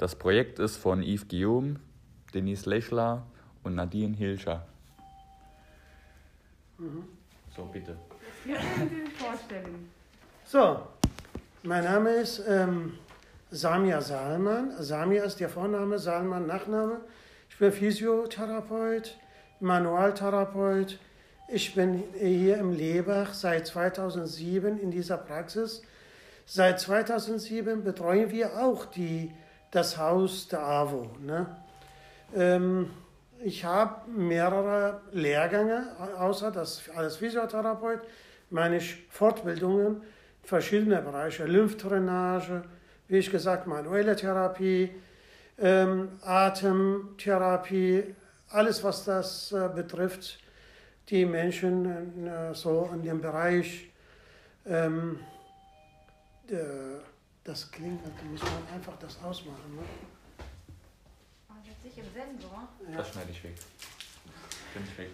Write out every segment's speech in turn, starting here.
Das Projekt ist von Yves Guillaume, Denise Lechler und Nadine Hilscher. Mhm. So, bitte. Jetzt können Sie sich vorstellen. So, mein Name ist ähm, Samia Salman. Samia ist der Vorname, Salman Nachname. Ich bin Physiotherapeut, Manualtherapeut. Ich bin hier im Lebach seit 2007 in dieser Praxis. Seit 2007 betreuen wir auch die, das Haus der AWO. Ne? Ähm, ich habe mehrere Lehrgänge, außer das als Physiotherapeut, meine Fortbildungen, verschiedene Bereiche, Lymphdrainage, wie ich gesagt, manuelle Therapie, ähm, Atemtherapie, alles, was das äh, betrifft, die Menschen äh, so in dem Bereich, ähm, äh, das klingt, da muss man einfach das ausmachen. Ne? Ah, jetzt nicht im Sensor. Das schneide ich weg. Bin ich weg.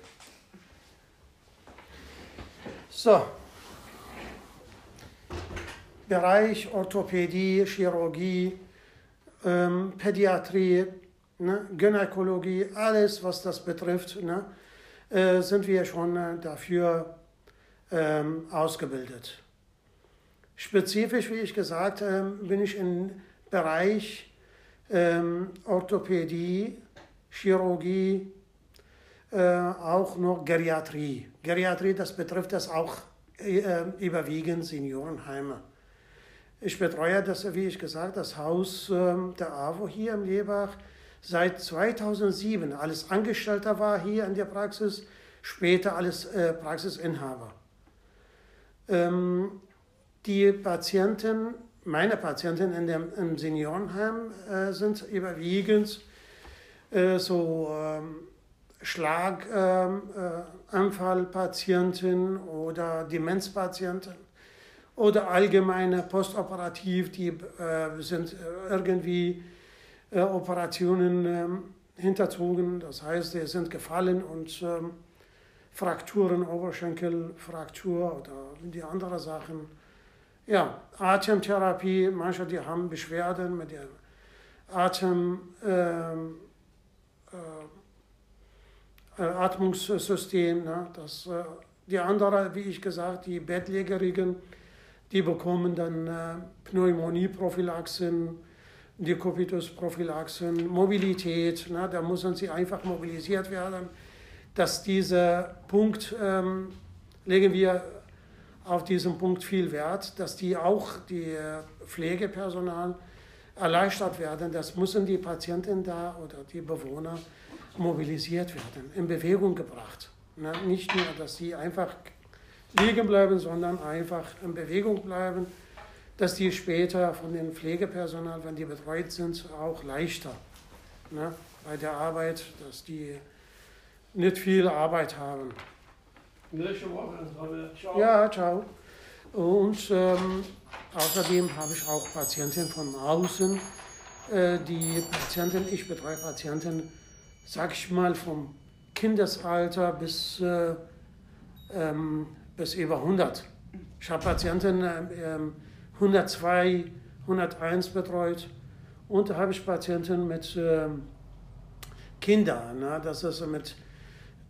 So. Bereich Orthopädie, Chirurgie, ähm, Pädiatrie, ne, Gynäkologie, alles, was das betrifft, ne, äh, sind wir schon äh, dafür ähm, ausgebildet. Spezifisch, wie ich gesagt habe, bin ich im Bereich ähm, Orthopädie, Chirurgie, äh, auch noch Geriatrie. Geriatrie, das betrifft das auch äh, überwiegend Seniorenheime. Ich betreue das, wie ich gesagt, das Haus äh, der AWO hier im Lebach seit 2007. Alles Angestellter war hier in der Praxis, später alles äh, Praxisinhaber. Ähm, die Patienten, meine Patienten in dem, im Seniorenheim äh, sind überwiegend äh, so ähm, Schlaganfallpatienten oder Demenzpatienten oder allgemeine postoperativ, die äh, sind irgendwie äh, Operationen ähm, hinterzogen, das heißt, sie sind gefallen und ähm, Frakturen, Oberschenkelfraktur oder die anderen Sachen. Ja, Atemtherapie, manche die haben Beschwerden mit dem Atem. Ähm, äh, Atmungssystem. Ne? Das, äh, die anderen, wie ich gesagt, die Bettlägerigen, die bekommen dann äh, Pneumonieprophylaxen, Dekubitusprophylaxen, Mobilität. Ne? Da müssen sie einfach mobilisiert werden. Dass dieser Punkt, ähm, legen wir auf diesen Punkt viel Wert, dass die auch, die äh, Pflegepersonal, erleichtert werden. Das müssen die Patienten da oder die Bewohner mobilisiert werden, in Bewegung gebracht. Ne? Nicht nur, dass sie einfach liegen bleiben, sondern einfach in Bewegung bleiben, dass die später von dem Pflegepersonal, wenn die betreut sind, auch leichter ne? bei der Arbeit, dass die nicht viel Arbeit haben. Nächste Woche. Ciao. Ja, ciao. Und ähm, außerdem habe ich auch Patienten von außen. Äh, die Patienten, ich betreue Patienten sag ich mal, vom Kindesalter bis, äh, ähm, bis über 100. Ich habe Patienten äh, 102, 101 betreut und da habe ich Patienten mit äh, Kindern, ne? das ist mit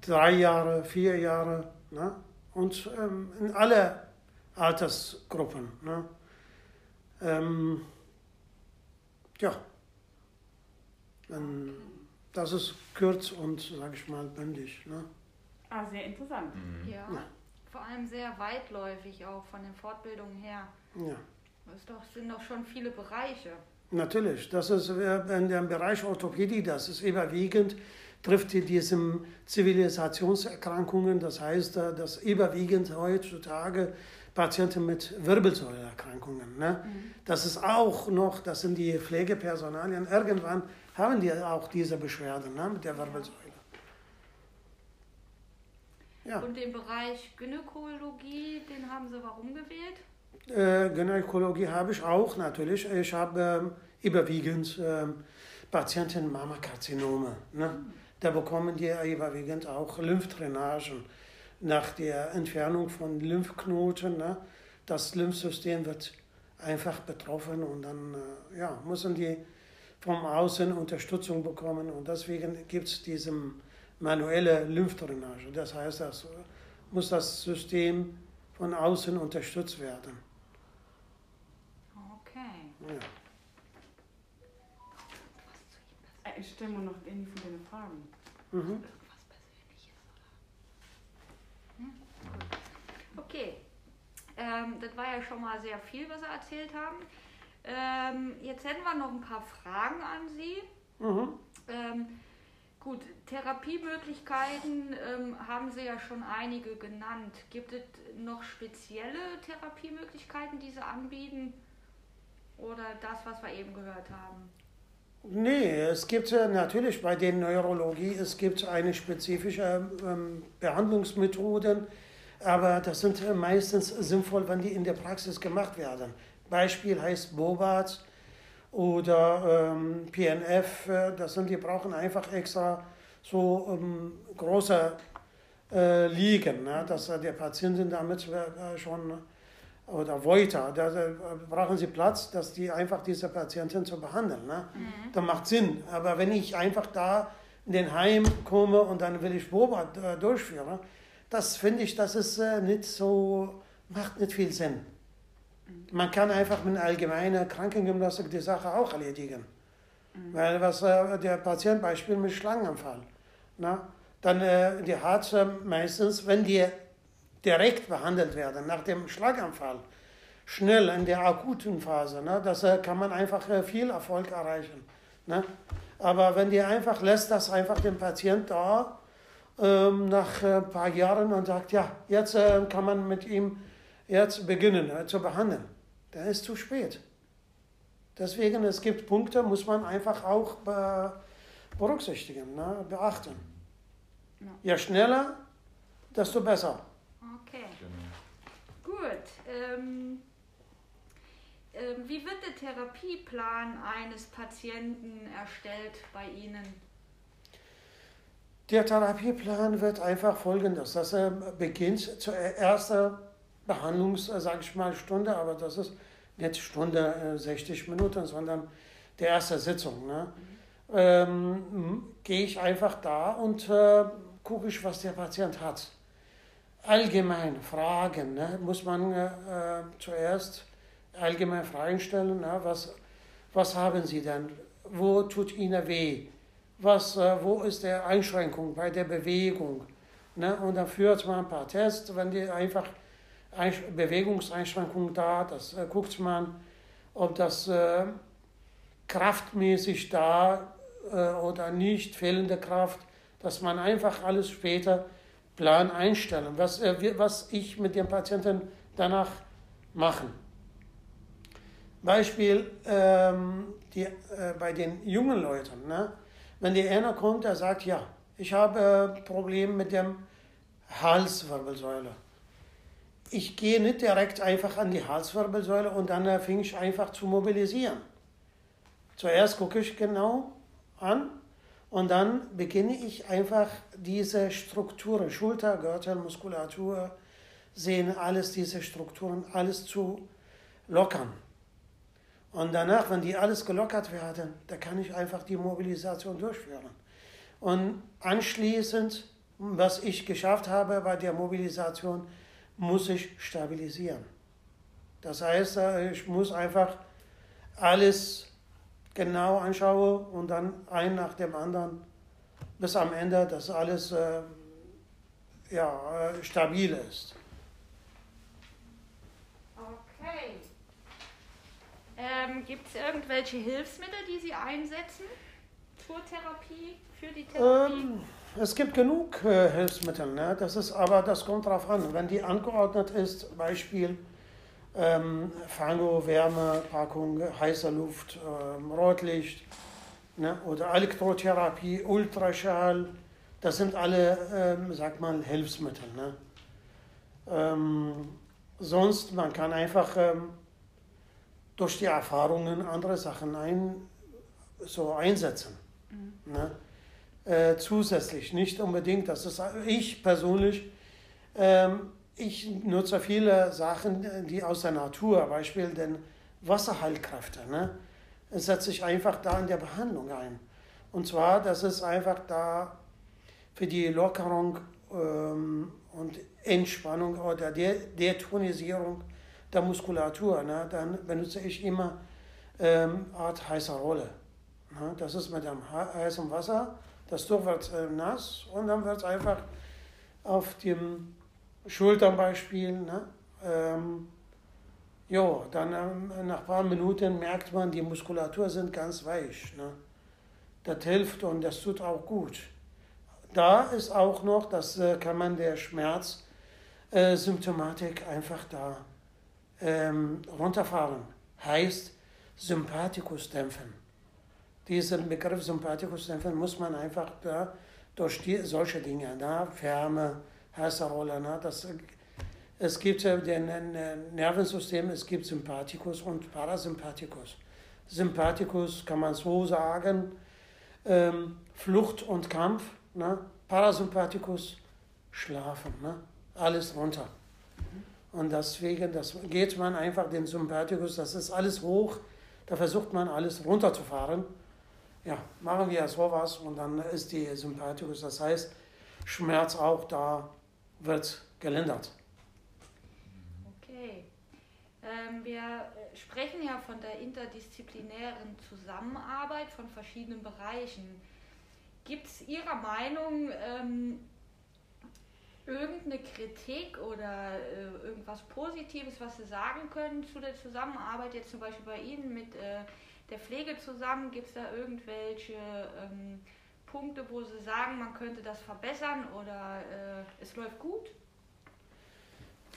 drei Jahre, vier Jahre ne? und ähm, in alle Altersgruppen. Ne? Ähm, ja. Dann, das ist kurz und, sage ich mal, bündig. Ne? Ah, sehr interessant. Mhm. Ja. Ja. Vor allem sehr weitläufig auch von den Fortbildungen her. Ja, Es doch, sind doch schon viele Bereiche. natürlich. Das ist äh, in dem Bereich Orthopädie, das ist überwiegend, trifft die diese Zivilisationserkrankungen. Das heißt, äh, dass überwiegend heutzutage Patienten mit Wirbelsäulerkrankungen. Ne? Das ist auch noch, das sind die Pflegepersonalien. Irgendwann haben die auch diese Beschwerden ne, mit der Wirbelsäule. Ja. Und den Bereich Gynäkologie, den haben Sie warum gewählt? Äh, Gynäkologie habe ich auch natürlich. Ich habe ähm, überwiegend ähm, Patienten Mammakarzinome. Ne? Da bekommen die überwiegend auch Lymphdrainagen nach der Entfernung von Lymphknoten. Ne? Das Lymphsystem wird einfach betroffen und dann äh, ja, müssen die vom Außen Unterstützung bekommen und deswegen gibt es diese manuelle Lymphdrainage. Das heißt, das muss das System von außen unterstützt werden. Okay. Ja. Ich stelle mir noch eine von den Fragen. Mhm. Okay. Ähm, das war ja schon mal sehr viel, was Sie erzählt haben. Ähm, jetzt hätten wir noch ein paar Fragen an Sie. Mhm. Ähm, gut, Therapiemöglichkeiten ähm, haben Sie ja schon einige genannt. Gibt es noch spezielle Therapiemöglichkeiten, die Sie anbieten? Oder das, was wir eben gehört haben? Nee, es gibt äh, natürlich bei der Neurologie, es gibt eine spezifische ähm, Behandlungsmethoden, aber das sind äh, meistens sinnvoll, wenn die in der Praxis gemacht werden. Beispiel heißt Bobat oder ähm, PNF, äh, das sind, die brauchen einfach extra so ähm, große äh, Liegen, ne, dass der Patienten damit schon oder Voita, da da brauchen sie Platz, dass die einfach diese Patienten zu behandeln. Ne? Das macht Sinn. Aber wenn ich einfach da in den Heim komme und dann will ich Boba äh, durchführen, das finde ich, das ist äh, nicht so, macht nicht viel Sinn. Man kann einfach mit allgemeiner Krankengymnastik die Sache auch erledigen. Weil was äh, der Patient Beispiel mit Schlangenanfall, ne? dann äh, die äh, meistens, wenn die direkt behandelt werden, nach dem Schlaganfall, schnell in der akuten Phase, ne, das äh, kann man einfach äh, viel Erfolg erreichen. Ne? Aber wenn die einfach lässt, das einfach den Patient da ähm, nach äh, ein paar Jahren und sagt, ja, jetzt äh, kann man mit ihm jetzt beginnen äh, zu behandeln, dann ist zu spät. Deswegen, es gibt Punkte, muss man einfach auch be berücksichtigen, ne, beachten. Ja. Je schneller, desto besser. Okay, Genau. gut. Ähm, ähm, wie wird der Therapieplan eines Patienten erstellt bei Ihnen? Der Therapieplan wird einfach folgendes. Das äh, beginnt zur ersten Behandlungs, äh, sage ich mal, Stunde, aber das ist nicht Stunde äh, 60 Minuten, sondern die erste Sitzung. Ne? Ähm, Gehe ich einfach da und äh, gucke ich, was der Patient hat. Allgemein Fragen, ne? muss man äh, äh, zuerst allgemein Fragen stellen. Ne? Was, was haben Sie denn? Wo tut Ihnen weh? was, äh, wo ist die Einschränkung bei der Bewegung. Ne? Und dann führt man ein paar Tests, wenn die einfach Einsch Bewegungseinschränkung da, das äh, guckt man, ob das äh, kraftmäßig da äh, oder nicht, fehlende Kraft, dass man einfach alles später Plan einstellen, was, äh, was ich mit dem Patienten danach machen. Beispiel ähm, die, äh, bei den jungen Leuten. Ne? Wenn der einer kommt, der sagt, ja, ich habe äh, Probleme mit dem Halswirbelsäule. Ich gehe nicht direkt einfach an die Halswirbelsäule und dann äh, fing ich einfach zu mobilisieren. Zuerst gucke ich genau an und dann beginne ich einfach diese Strukturen, Schulter, Gürtel, Muskulatur, Sehne, alles diese Strukturen, alles zu lockern. Und danach, wenn die alles gelockert werden, da kann ich einfach die Mobilisation durchführen. Und anschließend, was ich geschafft habe bei der Mobilisation, muss ich stabilisieren. Das heißt, äh, ich muss einfach alles genau anschauen und dann ein nach dem anderen bis am Ende, dass alles äh, ja, äh, stabil ist. Okay. Ähm, Gibt es irgendwelche Hilfsmittel, die Sie einsetzen zur Therapie, für die Therapie? Ähm, es gibt genug äh, Hilfsmittel, ne? das ist, aber das kommt darauf an. Wenn die angeordnet ist, Beispiel ähm, Fango, Wärmepackung, heiße Luft, ähm, Rotlicht ne? oder Elektrotherapie, Ultraschall, das sind alle, ähm, sag mal, Hilfsmittel. Ne? Ähm, sonst, man kann einfach ähm, durch die Erfahrungen andere Sachen ein, so einsetzen. Ne? Äh, zusätzlich, nicht unbedingt, das ist ich persönlich, ähm, ich nutze viele Sachen, die aus der Natur, Beispiel den Wasserheilkräfte. Ne? setzt sich einfach da in der Behandlung ein. Und zwar, das ist einfach da für die Lockerung ähm, und Entspannung oder der Detonisierung der Muskulatur. Ne? Dann benutze ich immer ähm, Art heißer Rolle. Ne? Das ist mit dem heißen Wasser. Das Tuch wird äh, nass und dann wird es einfach auf dem Schultern Beispiel. Ne? Ähm, ja, dann ähm, nach ein paar Minuten merkt man, die Muskulatur sind ganz weich. Ne? Das hilft und das tut auch gut. Da ist auch noch, das äh, kann man der Schmerzsymptomatik äh, einfach da ähm, runterfahren. Heißt Sympathikus dämpfen. Diesen Begriff Sympathikus dämpfen muss man einfach da durch die, solche Dinge, da Wärme, heiße Rolle, ne, das es gibt den Nervensystem, es gibt Sympathikus und Parasympathikus. Sympathikus kann man so sagen, ähm, Flucht und Kampf, ne? Parasympathikus schlafen, ne? alles runter. Und deswegen das geht man einfach den Sympathikus, das ist alles hoch, da versucht man alles runterzufahren. Ja, machen wir sowas und dann ist die Sympathikus, das heißt, Schmerz auch da wird gelindert. Ähm, wir sprechen ja von der interdisziplinären Zusammenarbeit von verschiedenen Bereichen. Gibt es Ihrer Meinung ähm, irgendeine Kritik oder äh, irgendwas Positives, was Sie sagen können zu der Zusammenarbeit, jetzt zum Beispiel bei Ihnen mit äh, der Pflege zusammen? Gibt es da irgendwelche ähm, Punkte, wo Sie sagen, man könnte das verbessern oder äh, es läuft gut?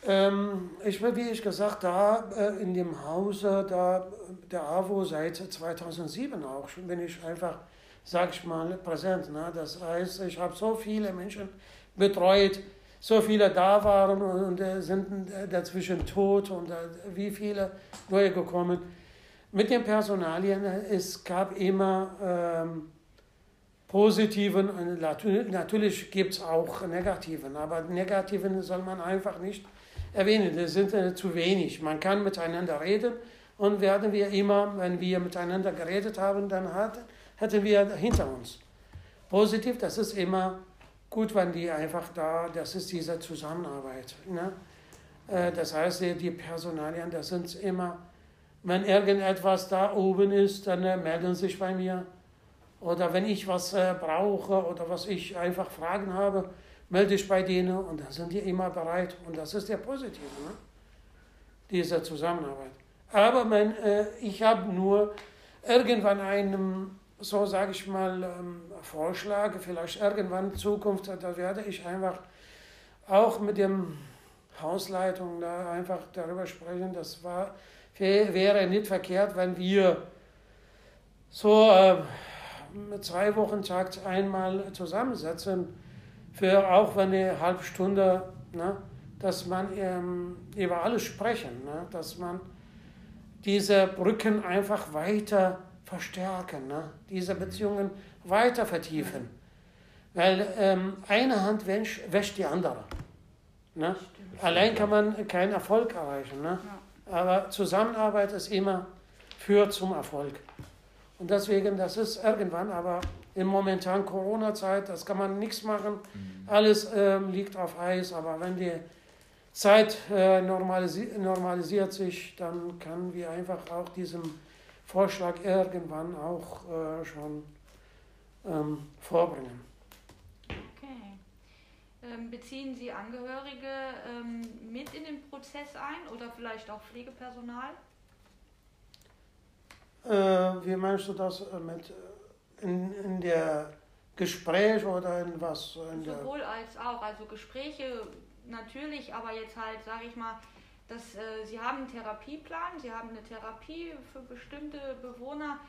Ähm, ich bin, wie ich gesagt, da äh, in dem Hause da, der AWO seit 2007 auch schon bin ich einfach, sag ich mal, präsent. Ne? Das heißt, ich habe so viele Menschen betreut, so viele da waren und äh, sind dazwischen tot und äh, wie viele neue gekommen. Mit den Personalien, es gab immer ähm, positiven, natürlich gibt es auch negativen, aber negativen soll man einfach nicht erwähnen, das sind äh, zu wenig. Man kann miteinander reden und werden wir immer, wenn wir miteinander geredet haben, dann hat, hätten wir hinter uns. Positiv, das ist immer gut, wenn die einfach da, das ist diese Zusammenarbeit. Ne? Äh, das heißt, die Personalien, das sind immer, wenn irgendetwas da oben ist, dann äh, melden sich bei mir. Oder wenn ich was brauche oder was ich einfach Fragen habe, melde dich bei denen und dann sind die immer bereit. Und das ist der Positive, ne? diese Zusammenarbeit. Aber mein, äh, ich habe nur irgendwann einen, so sage ich mal, ähm, Vorschlag, vielleicht irgendwann in Zukunft, da werde ich einfach auch mit dem Hausleitung da einfach darüber sprechen. Das war, wäre nicht verkehrt, wenn wir so äh, zwei Wochen Takt einmal zusammensetzen für auch wenn eine halbe Stunde, ne, dass man ähm, über alles sprechen, ne, dass man diese Brücken einfach weiter verstärken, ne, diese Beziehungen weiter vertiefen. Weil ähm, eine Hand wäscht, wäscht die andere. Ne? Allein kann man keinen Erfolg erreichen. Ne? Aber Zusammenarbeit ist immer führt zum Erfolg. Und deswegen, das ist irgendwann, aber in momentan Corona-Zeit, das kann man nichts machen. Mhm. Alles ähm, liegt auf Eis, aber wenn die Zeit äh, normalisi normalisiert sich, dann können wir einfach auch diesen Vorschlag irgendwann auch äh, schon ähm, vorbringen. Okay. Ähm, beziehen Sie Angehörige ähm, mit in den Prozess ein oder vielleicht auch Pflegepersonal? Äh, wie meinst du das äh, mit in, in der Gespräch oder in was? In Sowohl als auch, also Gespräche natürlich, aber jetzt halt, sage ich mal, dass äh, Sie haben einen Therapieplan, Sie haben eine Therapie für bestimmte Bewohner.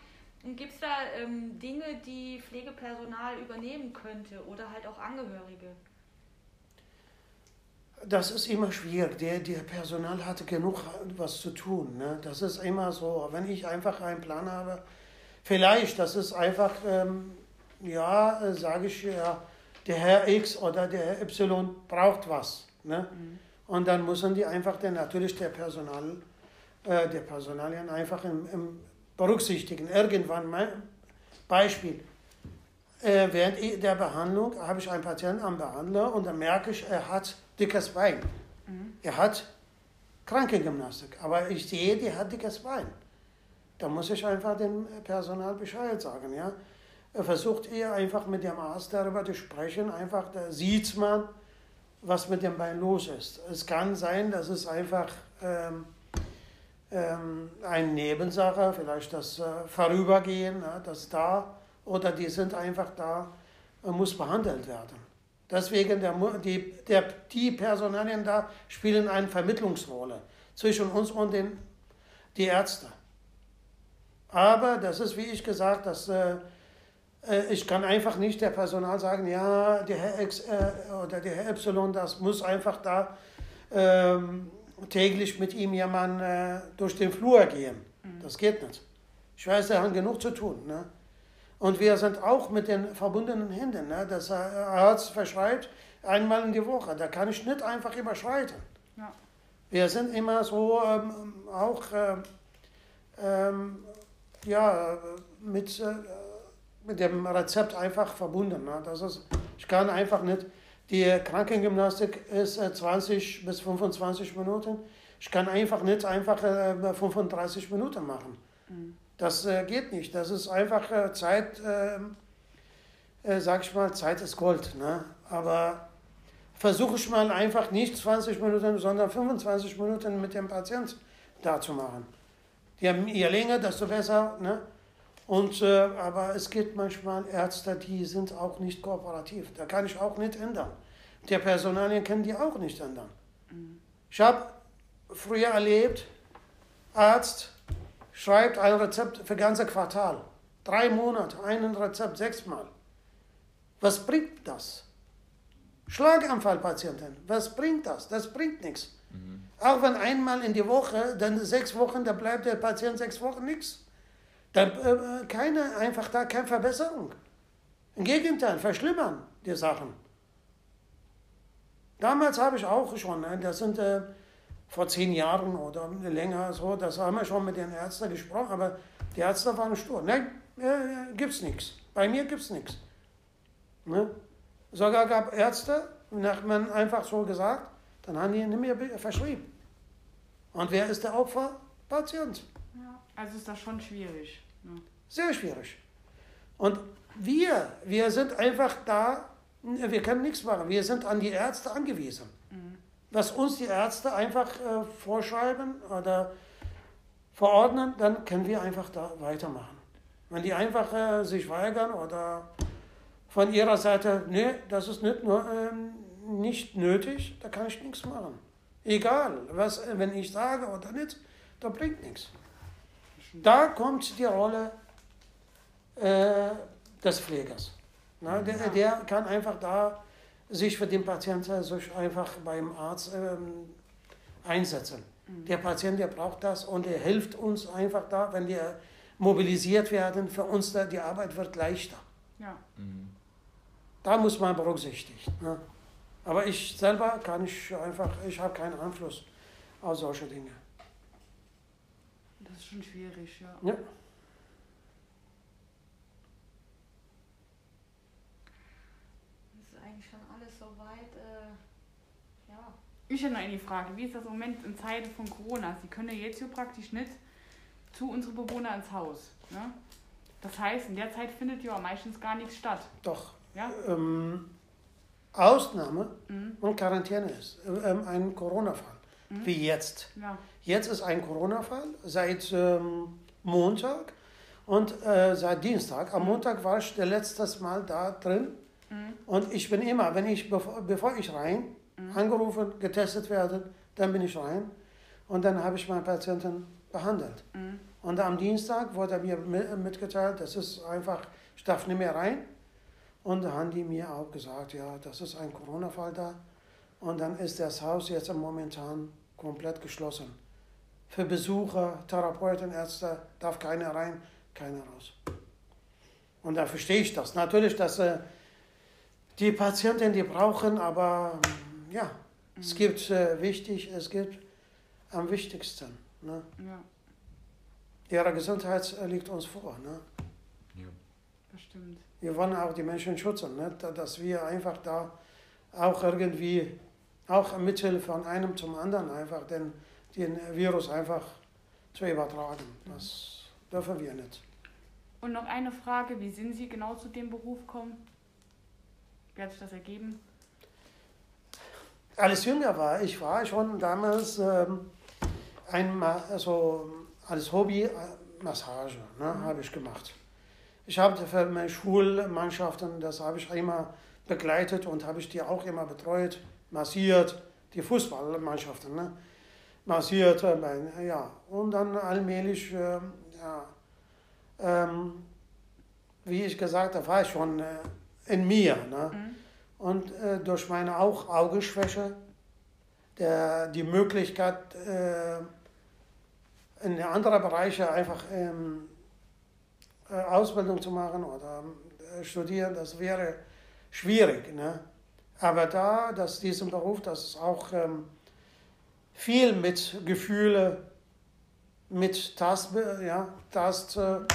Und gibt es da ähm, Dinge, die Pflegepersonal übernehmen könnte oder halt auch Angehörige? Das ist immer schwierig. Der, der Personal hat genug was zu tun. Ne? Das ist immer so. Wenn ich einfach einen Plan habe, Vielleicht, das ist einfach, ähm, ja, äh, sage ich ja, der Herr X oder der Herr Y braucht was. Ne? Mhm. Und dann müssen die einfach, der, natürlich der Personal, äh, der Personalien einfach im, im berücksichtigen. Irgendwann, mein Beispiel, äh, während der Behandlung habe ich einen Patienten am Behandler und dann merke ich, er hat dickes Bein. Er hat Krankengymnastik, aber ich sehe, die hat dickes Bein. Da muss ich einfach dem Personal Bescheid sagen. Ja? Versucht ihr einfach mit dem Arzt darüber zu sprechen, einfach da sieht man, was mit dem Bein los ist. Es kann sein, dass es einfach ähm, ähm, eine Nebensache, vielleicht das äh, Vorübergehen, ja, das da, oder die sind einfach da, äh, muss behandelt werden. Deswegen, der, die, der, die Personalien da spielen eine Vermittlungsrolle zwischen uns und den die Ärzte. Aber das ist, wie ich gesagt, dass, äh, äh, ich kann einfach nicht der Personal sagen, ja, der Herr X äh, oder der Herr Y, das muss einfach da ähm, täglich mit ihm jemand äh, durch den Flur gehen. Mhm. Das geht nicht. Ich weiß, er hat genug zu tun. Ne? Und wir sind auch mit den verbundenen Händen. Ne? Das Arzt verschreibt einmal in die Woche. Da kann ich nicht einfach überschreiten. Ja. Wir sind immer so ähm, auch ähm, ähm ja, mit, äh, mit dem Rezept einfach verbunden. Ne? Das ist, ich kann einfach nicht, die Krankengymnastik ist 20 äh, bis 25 Minuten. Ich kann einfach nicht einfach 35 äh, Minuten machen. Mhm. Das geht nicht. Das ist einfach Zeit, ähm, äh, sag ich mal, Zeit ist Gold. Ne? Aber versuche ich mal einfach nicht 20 Minuten, sondern 25 Minuten mit dem Patient da zu machen. Je, je länger, desto besser. Ne? Und, äh, aber es gibt manchmal Ärzte, die sind auch nicht kooperativ. Da kann ich auch nicht ändern. Der Personalien können die auch nicht ändern. Ich habe früher erlebt, Arzt schreibt ein Rezept für ganze Quartal. Drei Monate, ein Rezept, sechsmal. Was bringt das? Schlaganfallpatienten, was bringt das? Das bringt nichts. Mhm. Auch wenn einmal in die Woche, dann sechs Wochen, da bleibt der Patient sechs Wochen nichts. Dann äh, keine, einfach da keine Verbesserung. Im Gegenteil, verschlimmern die Sachen. Damals habe ich auch schon, ne, das sind äh, vor zehn Jahren oder länger so, das haben wir schon mit den Ärzten gesprochen, aber die Ärzte waren stur. Nein, äh, gibt's nichts. Bei mir gibt's nichts. Ne? Sogar gab Ärzte, hat man einfach so gesagt, dann haben die nicht mehr verschrieben. Und wer ist der Opfer? Patient. Ja, also ist das schon schwierig. Ne? Sehr schwierig. Und wir, wir sind einfach da, wir können nichts machen. Wir sind an die Ärzte angewiesen. Was uns die Ärzte einfach äh, vorschreiben oder verordnen, dann können wir einfach da weitermachen. Wenn die einfach äh, sich weigern oder von ihrer Seite, nee, das ist nicht nur ähm, nicht nötig, da kann ich nichts machen. Egal, was, wenn ich sage oder nicht, da bringt nichts. Da kommt die Rolle äh, des Pflegers. Na, der, der, kann einfach da sich für den Patienten sich einfach beim Arzt ähm, einsetzen. Mhm. Der Patient, der braucht das und er hilft uns einfach da, wenn wir mobilisiert werden, für uns da die Arbeit wird leichter. Ja. Mhm. Da muss man berücksichtigen. Ne? Aber ich selber kann ich einfach, ich habe keinen Einfluss auf solche Dinge. Das ist schon schwierig, ja. Ja. Das ist eigentlich schon alles soweit, äh, ja. Ich hätte noch eine Frage, wie ist das im Moment in Zeiten von Corona? Sie können ja jetzt hier praktisch nicht zu unseren Bewohnern ins Haus. Ne? Das heißt, in der Zeit findet ja meistens gar nichts statt. Doch. Ja? Ähm, Ausnahme mhm. und Quarantäne ist. Ähm, ein Corona-Fall, mhm. wie jetzt. Ja. Jetzt ist ein Corona-Fall seit ähm, Montag und äh, seit Dienstag. Am mhm. Montag war ich das letzte Mal da drin mhm. und ich bin immer, wenn ich, bevor, bevor ich rein, mhm. angerufen, getestet werde, dann bin ich rein und dann habe ich meinen Patienten behandelt. Mhm. Und am Dienstag wurde mir mitgeteilt, das ist einfach, ich darf nicht mehr rein und da haben die mir auch gesagt, ja, das ist ein Corona-Fall da. Und dann ist das Haus jetzt momentan komplett geschlossen. Für Besucher, Therapeuten, Ärzte darf keiner rein, keiner raus. Und da verstehe ich das. Natürlich, dass äh, die Patienten, die brauchen, aber ja, mhm. es gibt äh, wichtig, es gibt am wichtigsten. Ne? Ja. ihre Gesundheit liegt uns vor. Ne? Ja. Das stimmt. Wir wollen auch die Menschen schützen, ne? Da- dass wir einfach da auch irgendwie, auch mithilfe von einem zum anderen einfach den, den Virus einfach zu übertragen. Das dürfen wir nicht. Und noch eine Frage, wie sind Sie genau zu dem Beruf gekommen? Wie hat sich das ergeben? Als jünger war ich, war schon damals ähm, einmal, also als Hobby äh, Massage, ne, habe ich gemacht. Ich habe für meine Schulmannschaften, das habe ich immer begleitet und habe ich die auch immer betreut, massiert, die Fußballmannschaften, ne, massiert, äh, ja, und dann allmählich, ähm, ja, ähm, wie ich gesagt habe, war ich schon äh, in mir, ne. Mhm. Und äh, durch meine auch Augenschwäche, der, die Möglichkeit, äh, in andere Bereiche einfach ähm, äh, Ausbildung zu machen oder äh, studieren, das wäre schwierig. Ne? Aber da, dass diesen Beruf, das ist auch ähm, viel mit Gefühle, mit Tast, ja, Tastsinne,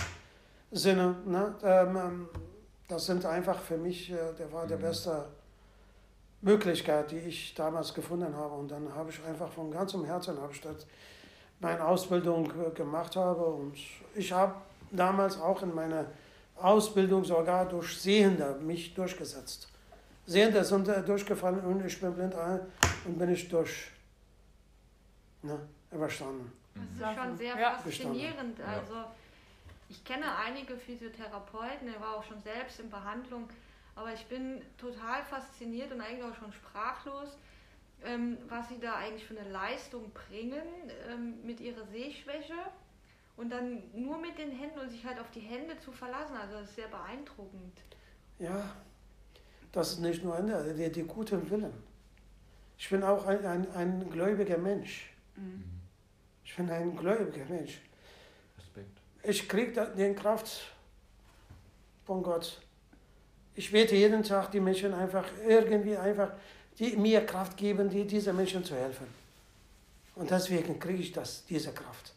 ne? ähm, ähm, das sind einfach für mich, äh, der war der Mhm. beste Möglichkeit, die ich damals gefunden habe. Und dann habe ich einfach von ganzem Herzen habe ich das meine Ausbildung äh, gemacht habe. Und ich habe damals auch in meiner Ausbildung sogar durch Sehende mich durchgesetzt. Sehende sind äh, durchgefallen und ich bin blind äh, und bin ich durch ne, überstanden. Das ist Mhm. schon sehr Ja. faszinierend. Ja. Also ich kenne einige Physiotherapeuten, er war auch schon selbst in Behandlung, aber ich bin total fasziniert und eigentlich auch schon sprachlos, ähm, was sie da eigentlich für eine Leistung bringen ähm, mit ihrer Sehschwäche und dann nur mit den Händen und sich halt auf die Hände zu verlassen. Also das ist sehr beeindruckend. Ja, das ist nicht nur Ende, die, die guten Willen. Ich bin auch ein, ein, ein gläubiger Mensch. Mhm. Ich bin ein gläubiger Mensch. Ich kriege den Kraft von Gott. Ich bete jeden Tag die Menschen einfach irgendwie einfach, die mir Kraft geben, die diese Menschen zu helfen. Und deswegen kriege ich das, diese Kraft.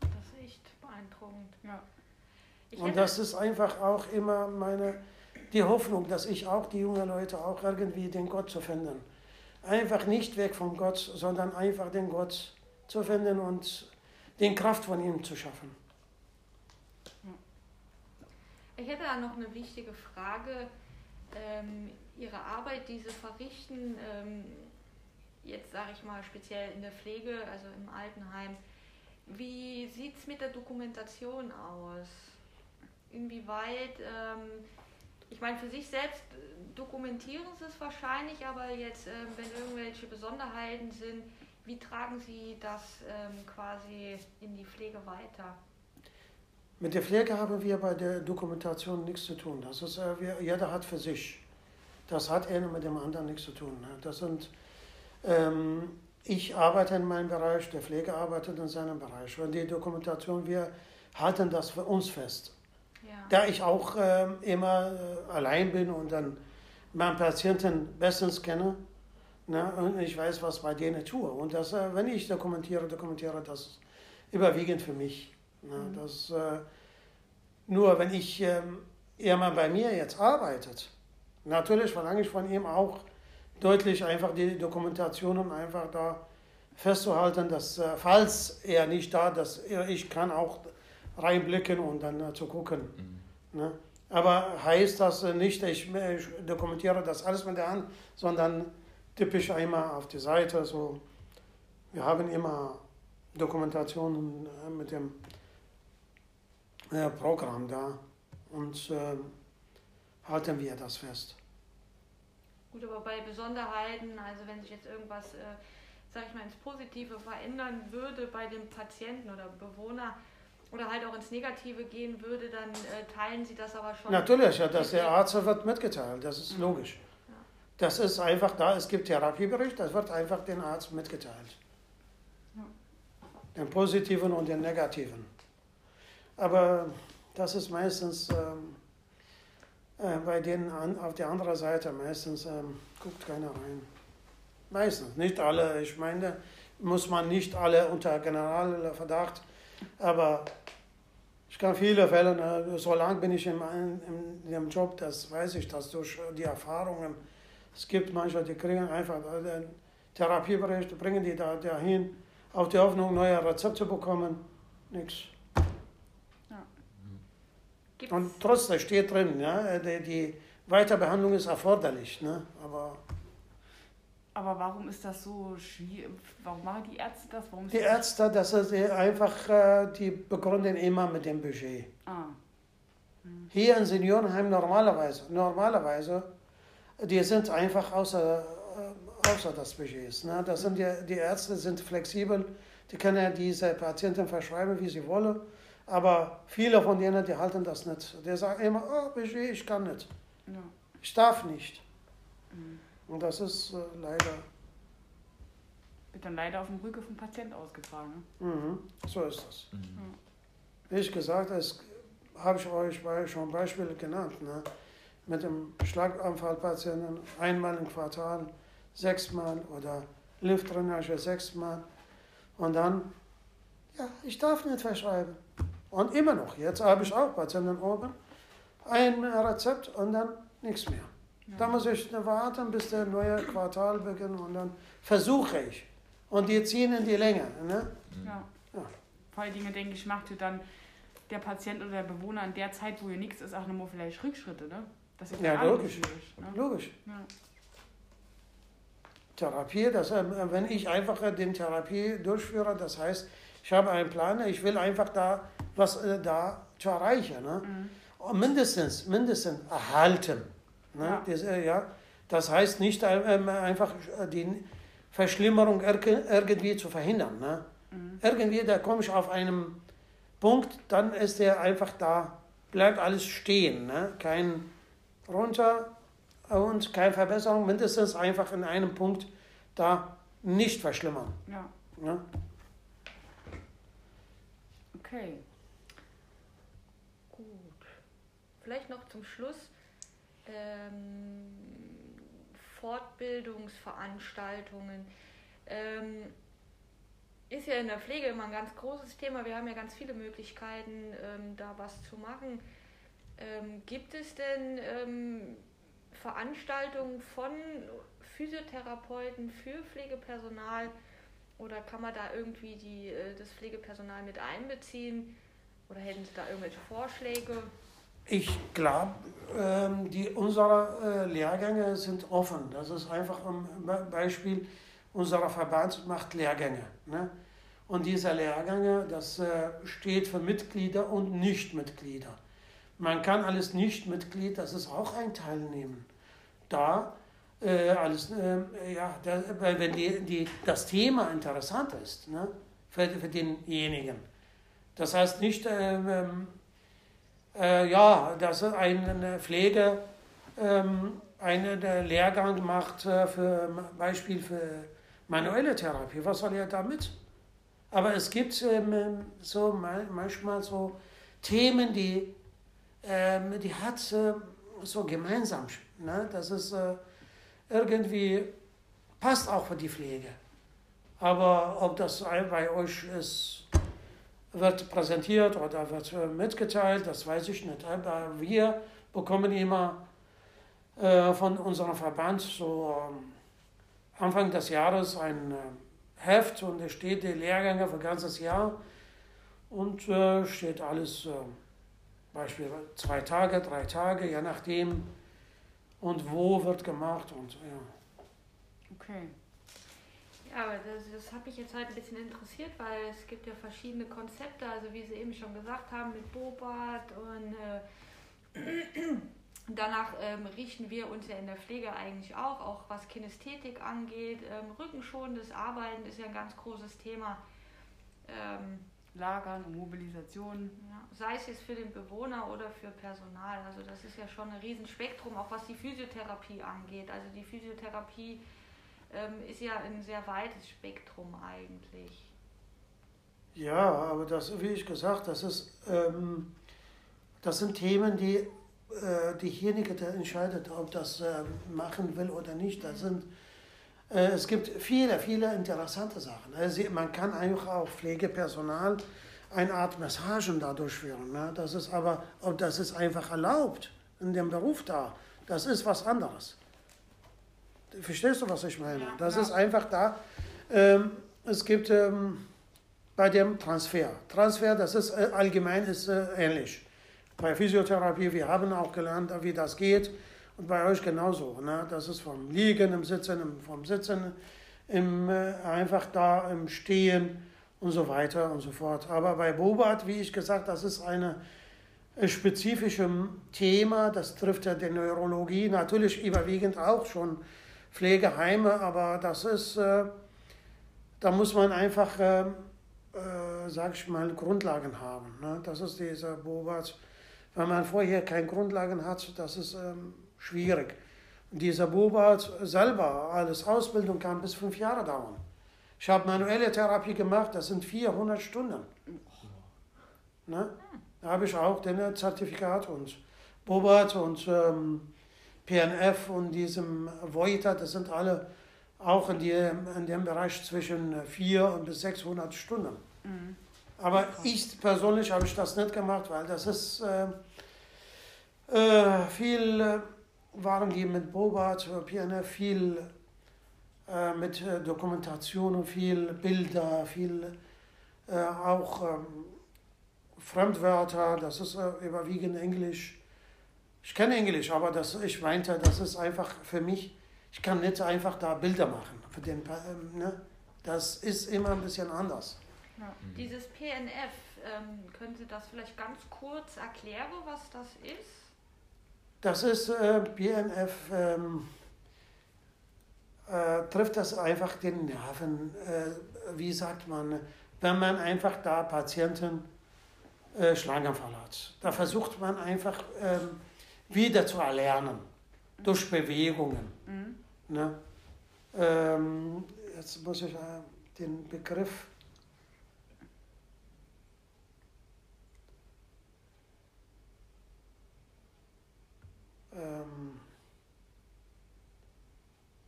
Das ist echt beeindruckend. Ja. Ich Und das ist einfach auch immer meine, die Hoffnung, dass ich auch die jungen Leute auch irgendwie den Gott zu finden. Einfach nicht weg vom Gott, sondern einfach den Gott zu finden und den Kraft von ihm zu schaffen. Ich hätte da noch eine wichtige Frage. Ähm, Ihre Arbeit, die Sie verrichten, ähm, jetzt sage ich mal speziell in der Pflege, also im Altenheim, wie sieht es mit der Dokumentation aus? Inwieweit, ähm, ich meine, für sich selbst dokumentieren Sie es wahrscheinlich, aber jetzt, ähm, wenn irgendwelche Besonderheiten sind, wie tragen Sie das ähm, quasi in die Pflege weiter? Mit der Pflege haben wir bei der Dokumentation nichts zu tun. Das ist, äh, wir, jeder hat für sich. Das hat einer mit dem anderen nichts zu tun. ne. Das sind, ähm, ich arbeite in meinem Bereich, der Pflege arbeitet in seinem Bereich. Und die Dokumentation, wir halten das für uns fest. Ja. Da ich auch ähm, immer äh, allein bin und dann meinen Patienten bestens kenne ne, und ich weiß, was bei denen tue. Und das, äh, wenn ich dokumentiere, dokumentiere das überwiegend für mich. Ne, Mhm. das, äh, nur wenn ich ähm, jemand bei mir jetzt arbeitet, natürlich verlange ich von ihm auch deutlich einfach die Dokumentationen einfach da festzuhalten, dass äh, falls er nicht da, dass er, ich kann auch reinblicken und dann zu gucken. Mhm. Ne? Aber heißt das nicht, ich, ich dokumentiere das alles mit der Hand, sondern tippe ich einmal auf die Seite. So. Wir haben immer Dokumentationen äh, mit dem äh, Programm da und äh, halten wir das fest. Gut, aber bei Besonderheiten, also wenn sich jetzt irgendwas, äh, sag ich mal, ins Positive verändern würde bei dem Patienten oder Bewohner oder halt auch ins Negative gehen würde, dann äh, teilen Sie das aber schon. Natürlich, ja, dass der Arzt wird mitgeteilt, das ist logisch. Das ist einfach da, es gibt Therapiebericht, das wird einfach den Arzt mitgeteilt. Ja. Den positiven und den negativen. Aber das ist meistens ähm, äh, bei denen an, auf der anderen Seite, meistens ähm, guckt keiner rein. Meistens, nicht alle. Ich meine, muss man nicht alle unter Generalverdacht Aber ich kann viele Fälle, ne, so lange bin ich in, meinem- in dem Job, das weiß ich, dass durch die Erfahrungen, es gibt manche, die kriegen einfach den Therapiebericht, bringen die da dahin, auf die Hoffnung, neue Rezepte bekommen, nichts. Gibt's, Und trotzdem steht drin, ja, die, die Weiterbehandlung ist erforderlich, ne? aber Aber warum ist das so schwierig? Warum machen die Ärzte das? Warum die Ärzte, das ist eh einfach, äh, die begründen immer mit dem Budget. Ah, Hier in Seniorenheim normalerweise, normalerweise, die sind einfach außer, äh, außer des Budgets. Ne? Das sind die, die Ärzte sind flexibel, die können ja diese Patienten verschreiben, wie sie wollen. Aber viele von denen, die halten das nicht. Die sagen immer, oh, Budget, ich kann nicht. ja. Ich darf nicht. Mhm. Und das ist äh, leider, Wird dann leider auf dem Rücken vom Patient ausgetragen. Ne? mhm, so ist das. Mhm. Wie ich gesagt habe, habe ich euch schon Beispiele genannt. Ne? Mit dem Schlaganfallpatienten einmal im Quartal, sechsmal oder Lymphdrainage sechsmal. Und dann, ja, ich darf nicht verschreiben. Und immer noch, jetzt habe ich auch Patienten oben, ein Rezept und dann nichts mehr. Da muss ich warten, bis der neue Quartal beginnt und dann versuche ich. Und die ziehen in die Länge. Ne? Ja. Ja. Vor allen Dingen, denke ich, macht ihr dann der Patient oder der Bewohner in der Zeit, wo ihr nichts ist, auch nochmal vielleicht Rückschritte, ne? Das ist Ja, logisch. Ne? Logisch. Ja. Therapie, das, äh, wenn ich einfach äh, den Therapie durchführe, das heißt, ich habe einen Plan, ich will einfach da was äh, da zu erreichen. Ne? Mhm. Und mindestens, mindestens erhalten. Ne? Ja. Das, ja, das heißt nicht äh, ähm, einfach die Verschlimmerung irg- irgendwie zu verhindern. Ne? Mhm. Irgendwie, da komme ich auf einen Punkt, dann ist er einfach da, bleibt alles stehen. Ne? Kein runter und keine Verbesserung, mindestens einfach in einem Punkt da nicht verschlimmern. ja, Ne? okay. Gut. Vielleicht noch zum Schluss ähm, Fortbildungsveranstaltungen. Ähm, ist ja in der Pflege immer ein ganz großes Thema. Wir haben ja ganz viele Möglichkeiten, ähm, da was zu machen. Ähm, gibt es denn ähm, Veranstaltungen von Physiotherapeuten für Pflegepersonal oder kann man da irgendwie die, äh, das Pflegepersonal mit einbeziehen? Oder hätten Sie da irgendwelche Vorschläge? Ich glaube, ähm, die, unsere äh, Lehrgänge sind offen. Das ist einfach ein Be- Beispiel, unser Verband macht Lehrgänge. Ne? Und diese Lehrgänge, das äh, steht für Mitglieder und Nichtmitglieder. Man kann als Nichtmitglied, das ist auch ein Teilnehmen. Da äh, alles, äh, ja, da, wenn die, die, das Thema interessant ist ne, für, für denjenigen. Das heißt nicht, ähm, ähm, äh, ja, dass eine Pflege ähm, einen äh, Lehrgang macht äh, für Beispiel für manuelle Therapie. Was soll er damit? Aber es gibt ähm, so ma- manchmal so Themen, die, ähm, die hat äh, so gemeinsam. Ne? Das ist äh, irgendwie passt auch für die Pflege. Aber ob das bei euch ist, wird präsentiert oder wird äh, mitgeteilt, das weiß ich nicht. Aber wir bekommen immer äh, von unserem Verband so ähm, Anfang des Jahres ein äh, Heft und da steht die Lehrgänge für ganzes Jahr und äh, steht alles, äh, Beispiel zwei Tage, drei Tage, je nachdem und wo wird gemacht und ja. Okay. Ja, aber das, das hat mich jetzt halt ein bisschen interessiert, weil es gibt ja verschiedene Konzepte, also wie Sie eben schon gesagt haben, mit Bobat und äh, danach ähm, richten wir uns ja in der Pflege eigentlich auch, auch was Kinästhetik angeht. Ähm, rückenschonendes Arbeiten ist ja ein ganz großes Thema. Ähm, Lagern und Mobilisation. ja, sei es jetzt für den Bewohner oder für Personal. Also das ist ja schon ein Riesenspektrum, auch was die Physiotherapie angeht. Also die Physiotherapie ähm, ist ja ein sehr weites Spektrum eigentlich. Ja, aber das, wie ich gesagt, das ist, ähm, das sind Themen, die äh, diejenige, der entscheidet, ob das äh, machen will oder nicht. Das sind, äh, es gibt viele, viele interessante Sachen. Also man kann einfach auch Pflegepersonal eine Art Massagen da durchführen. Ne? Das ist aber, ob das ist einfach erlaubt in dem Beruf da. Das ist was anderes. Verstehst du, was ich meine? Ja, das ja. ist einfach da. Ähm, es gibt ähm, bei dem Transfer. Transfer, das ist äh, allgemein ist äh, ähnlich. Bei Physiotherapie, wir haben auch gelernt, wie das geht. Und bei euch genauso. Ne? Das ist vom Liegen, im Sitzen, im, vom Sitzen, im, äh, einfach da im Stehen und so weiter und so fort. Aber bei Bobat, wie ich gesagt, das ist eine äh, spezifische Thema, das trifft ja die Neurologie, natürlich überwiegend auch schon Pflegeheime, aber das ist, äh, da muss man einfach, äh, äh, sag ich mal, Grundlagen haben. Ne? Das ist dieser Bobat. Wenn man vorher keine Grundlagen hat, das ist ähm, schwierig. Und dieser Bobat selber, alles Ausbildung kann bis fünf Jahre dauern. Ich habe manuelle Therapie gemacht, das sind 400 Stunden. Ne? Da habe ich auch den Zertifikat und Bobat und ähm, PNF und diesem Voita, das sind alle auch in, die, in dem Bereich zwischen 400 und bis 600 Stunden. Aber ich persönlich habe ich das nicht gemacht, weil das ist äh, äh, viel, äh, waren die mit Bobat, äh, PNF, viel äh, mit äh, Dokumentation und viel Bilder, viel äh, auch ähm, Fremdwörter, das ist äh, überwiegend Englisch. Ich kenne Englisch, aber das, ich meinte, das ist einfach für mich, ich kann nicht einfach da Bilder machen. Für den, ähm, ne? Das ist immer ein bisschen anders. Dieses PNF, ähm, können Sie das vielleicht ganz kurz erklären, was das ist? Das ist äh, BNF, ähm, äh, trifft das einfach den Nerven, äh, wie sagt man, wenn man einfach da Patienten äh, Schlaganfall hat. Da versucht man einfach ähm, wieder zu erlernen, durch Bewegungen. Ne? Ähm, jetzt muss ich äh, den Begriff. Ähm,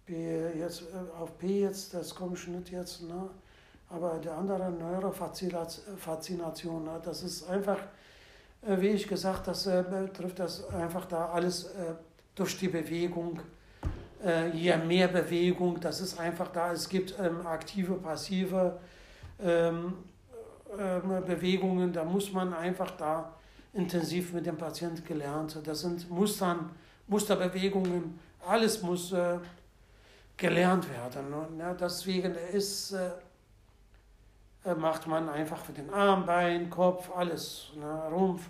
B jetzt, äh, auf P jetzt, das komme ich nicht jetzt, ne? aber der andere Neurofaszination, ne? das ist einfach, äh, wie ich gesagt, das äh, betrifft das einfach da alles äh, durch die Bewegung. Äh, je mehr Bewegung, das ist einfach da, es gibt ähm, aktive, passive ähm, ähm, Bewegungen, da muss man einfach da intensiv mit dem Patienten gelernt. Das sind Mustern, Musterbewegungen, alles muss äh, gelernt werden. Und, ja, deswegen ist, äh, äh, macht man einfach für den Arm, Bein, Kopf, alles, ne, Rumpf.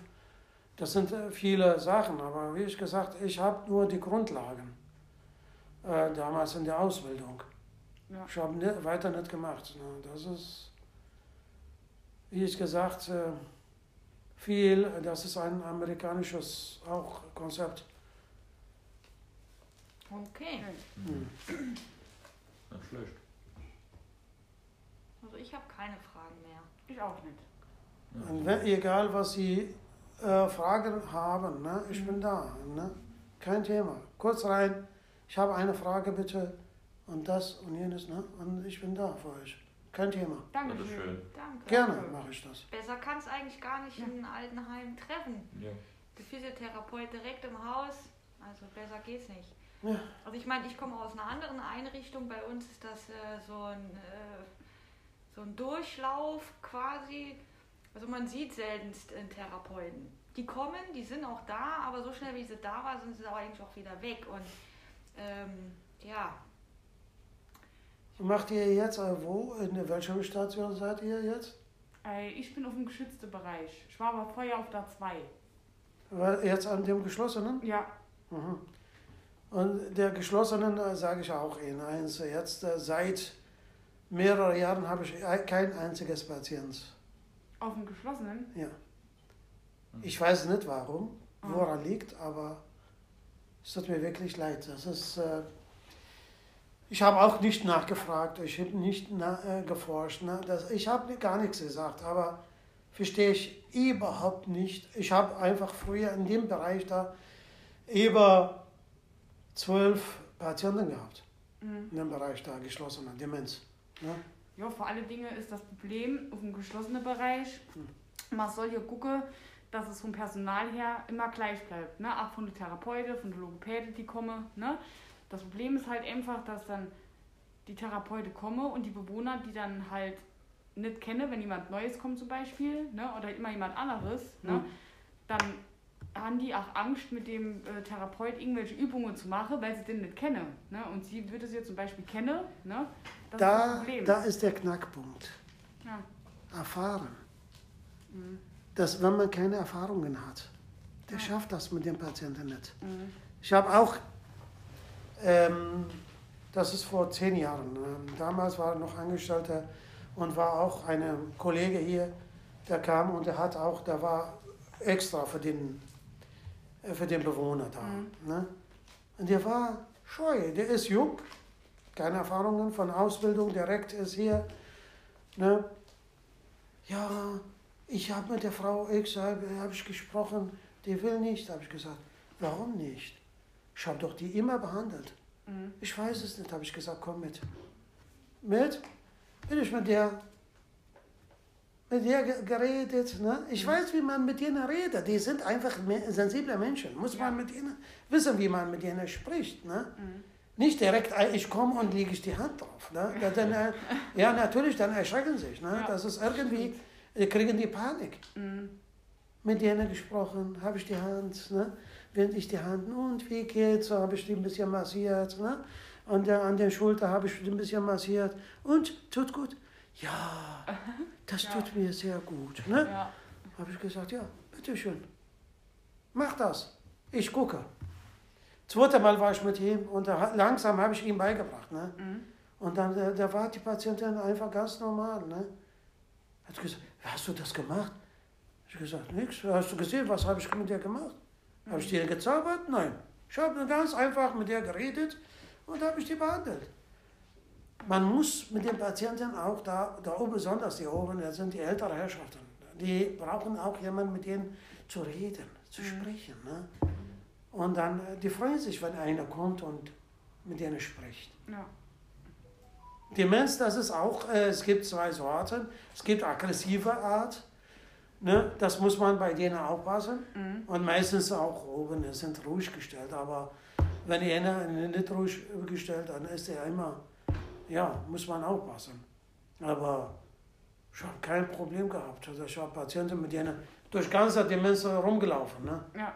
Das sind äh, viele Sachen, aber wie ich gesagt, ich habe nur die Grundlagen äh, damals in der Ausbildung. Ja. Ich habe ne, weiter nicht gemacht. Ne. Das ist, wie ich gesagt, äh, viel, das ist ein amerikanisches auch Konzept. Okay, Hm. Nicht schlecht. also ich habe keine Fragen mehr. Ich auch nicht. Und wenn, egal, was Sie äh, Fragen haben, ne, ich bin da. Ne? Kein Thema. Kurz rein, ich habe eine Frage bitte und das und jenes. Ne? Und ich bin da für euch. Kein Thema. Dankeschön. Bitteschön. Danke. Gerne mache ich das. Besser kann es eigentlich gar nicht in Altenheim treffen. Ja. Der Physiotherapeut direkt im Haus, also besser geht's nicht. Ja. Also ich meine, ich komme aus einer anderen Einrichtung. Bei uns ist das äh, so, ein, äh, so ein Durchlauf quasi. Also man sieht seltenst einen Therapeuten. Die kommen, die sind auch da, aber so schnell wie sie da waren, sind sie auch eigentlich auch wieder weg. Und ähm, ja, Macht ihr jetzt, äh, wo, in welcher Station seid ihr jetzt? Äh, ich bin auf dem geschützten Bereich. Ich war aber vorher auf der 2. Weil Jetzt an dem geschlossenen? Ja, Mhm. Und der geschlossenen äh, sage ich auch Ihnen eins. Jetzt seit mehreren Jahren habe ich ein- kein einziges Patient. auf dem geschlossenen. Ja. Ich weiß nicht warum, woran liegt, aber es tut mir wirklich leid. Das ist, ich habe auch nicht nachgefragt, ich habe nicht na, äh, geforscht. Ne? Das, ich habe gar nichts gesagt, aber verstehe ich überhaupt nicht. Ich habe einfach früher in dem Bereich da über zwölf Patienten gehabt. Mhm. In dem Bereich da, geschlossener Demenz. Ne? Ja, vor allen Dingen ist das Problem auf dem geschlossenen Bereich, man soll hier gucken, dass es vom Personal her immer gleich bleibt. Ne? Auch von der Therapeuten, von der Logopäde, die kommen. Ne? Das Problem ist halt einfach, dass dann die Therapeuten kommen und die Bewohner, die dann halt nicht kennen, wenn jemand Neues kommt zum Beispiel, ne? oder immer jemand anderes, ne? Mhm. dann haben die auch Angst, mit dem äh, Therapeut irgendwelche Übungen zu machen, weil sie den nicht kennen. Ne? Und sie würde sie zum Beispiel kennen. Ne? Das ist das Da, Problem. da ist der Knackpunkt. ja. Erfahren. Mhm. Dass, wenn man keine Erfahrungen hat, der schafft das mit dem Patienten nicht. Mhm. Ich habe auch, ähm, das ist vor zehn Jahren, ähm, damals war er noch Angestellter und war auch ein Kollege hier, der kam und der hat auch, der war extra für den, äh, für den Bewohner da. Ne? Und der war scheu, der ist jung, keine Erfahrungen von Ausbildung, direkt ist hier. Ne? Ja, ich habe mit der Frau X habe hab ich gesprochen, die will nicht. habe ich gesagt, warum nicht? Ich habe doch die immer behandelt. Mhm. Ich weiß es nicht, habe ich gesagt, komm mit. Mit? Bin ich mit der, mit der ge- geredet. Ne? Ich weiß, wie man mit denen redet. Die sind einfach sensible Menschen. Muss man mit ihnen wissen, wie man mit ihnen spricht. Ne? Nicht direkt, äh, ich komme und lege ich die Hand drauf. Ne? Ja, dann, äh, ja, natürlich, dann erschrecken sie sich. Ne? Ja. Das ist irgendwie, die kriegen die Panik. Mhm. Mit denen gesprochen, habe ich die Hand, ne? Während ich die Hand, und wie geht's? So habe ich die ein bisschen massiert, ne? Und äh, an der Schulter habe ich die ein bisschen massiert. Und, tut gut? Ja, das Ja. tut mir sehr gut, ne? Ja. Habe ich gesagt, ja, bitteschön. Mach das. Ich gucke. Zweite Mal war ich mit ihm und da, langsam habe ich ihm beigebracht. Ne? Mhm. Und dann äh, da war die Patientin einfach ganz normal. Ne? Hat gesagt, hast du das gemacht? Ich gesagt, nichts. Hast du gesehen, was habe ich mit dir gemacht? Habe ich dir gezaubert? Nein. Ich habe ganz einfach mit dir geredet und habe ich die behandelt. Man muss mit den Patienten auch da, da oben, besonders die oben, das sind die älteren Herrschaften, die brauchen auch jemanden, mit denen zu reden, zu sprechen. Ne? Und dann, die freuen sich, wenn einer kommt und mit denen spricht. Ja. Demenz, das ist auch, äh, es gibt zwei Sorten. Es gibt aggressive Art, ne? das muss man bei denen aufpassen. Mhm. Und meistens auch oben, die sind ruhig gestellt. Aber wenn einer nicht ruhig gestellt, dann ist er immer, ja, muss man aufpassen. Aber ich habe kein Problem gehabt. Also ich habe Patienten, mit denen durch ganze Demenz rumgelaufen. Ne? Ja.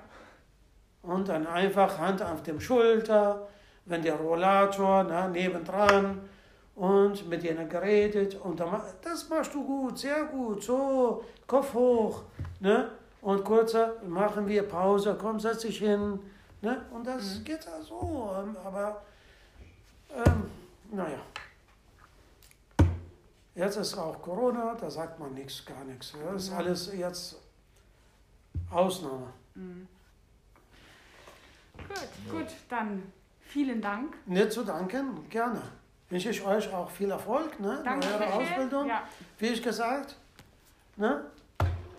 Und dann einfach Hand auf dem Schulter, wenn der Rollator ne, nebendran und mit denen geredet. Und dann, das machst du gut, sehr gut, so, Kopf hoch. Ne? Und kurz machen wir Pause, komm, setz dich hin. Ne? Und das geht ja so. ähm, Aber, ähm, naja. Jetzt ist auch Corona, da sagt man nichts, gar nichts. Das ist alles jetzt Ausnahme. Mhm. Gut, gut, dann vielen Dank. Nicht zu danken, gerne. Wünsche ich euch auch viel Erfolg ne, bei eurer Ausbildung. Ja. Wie ich gesagt, ne?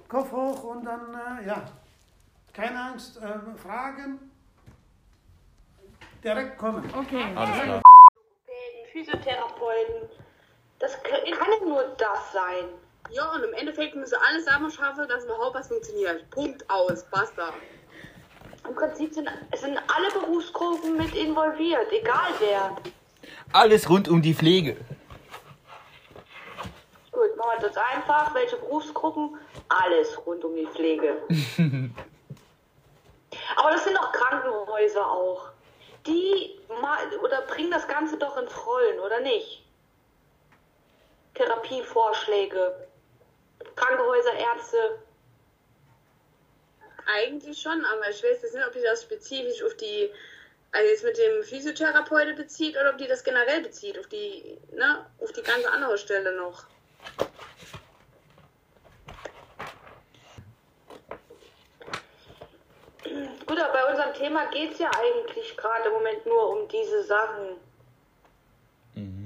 Kopf hoch und dann, äh, ja, keine Angst, äh, Fragen, direkt kommen. Okay. Alles klar. Physiotherapeuten. Das kann ja nur das sein. Ja, und im Endeffekt müssen wir alles selber schaffen, dass überhaupt was funktioniert. Punkt aus, basta. Im Prinzip sind, sind alle Berufsgruppen mit involviert, egal wer. Alles rund um die Pflege. Gut, machen wir das einfach. Welche Berufsgruppen? Alles rund um die Pflege. Aber das sind doch Krankenhäuser auch. Die oder bringen das Ganze doch ins Rollen, oder nicht? Therapievorschläge. Krankenhäuser, Ärzte. Eigentlich schon, aber ich weiß jetzt nicht, ob die das spezifisch auf die, also jetzt mit dem Physiotherapeute bezieht oder ob die das generell bezieht, auf die, ne, auf die ganze andere Stelle noch. Gut, aber bei unserem Thema geht es ja eigentlich gerade im Moment nur um diese Sachen. Mhm.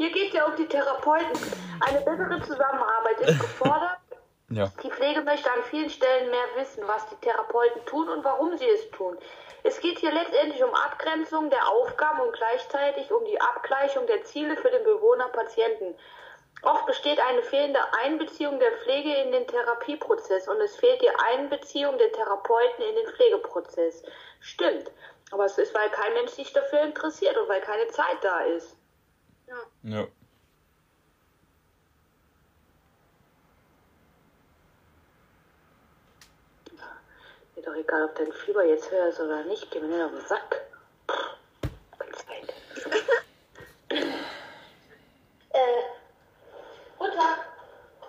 Hier geht es ja um die Therapeuten. Eine bessere Zusammenarbeit ist gefordert. Ja. Die Pflege möchte an vielen Stellen mehr wissen, was die Therapeuten tun und warum sie es tun. Es geht hier letztendlich um Abgrenzung der Aufgaben und gleichzeitig um die Abgleichung der Ziele für den Bewohner-Patienten. Oft besteht eine fehlende Einbeziehung der Pflege in den Therapieprozess und es fehlt die Einbeziehung der Therapeuten in den Pflegeprozess. Stimmt. Aber es ist, weil kein Mensch sich dafür interessiert und weil keine Zeit da ist. Ja. Mir doch egal, ob dein Fieber jetzt höher ist oder nicht. Geh mir nicht auf den Sack. Pff, keine Zeit. äh, runter.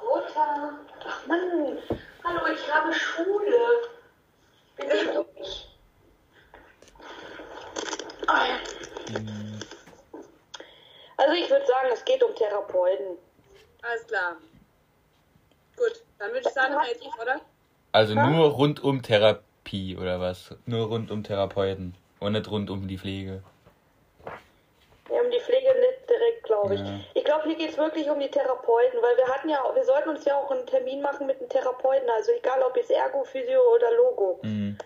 Runter. Ach Mann. Hallo, ich habe Schule. Beweg dich. Ah. Also ich würde sagen, es geht um Therapeuten. Alles klar. Gut, dann würde ich sagen, halt ich, oder? Also nur rund um Therapie oder was? Nur rund um Therapeuten und nicht rund um die Pflege. Ja, um die Pflege nicht direkt, glaube ich. Ja. Ich glaube, hier geht es wirklich um die Therapeuten, weil wir hatten ja, wir sollten uns ja auch einen Termin machen mit einem Therapeuten, also egal ob jetzt Ergo, Physio oder Logo. Mhm.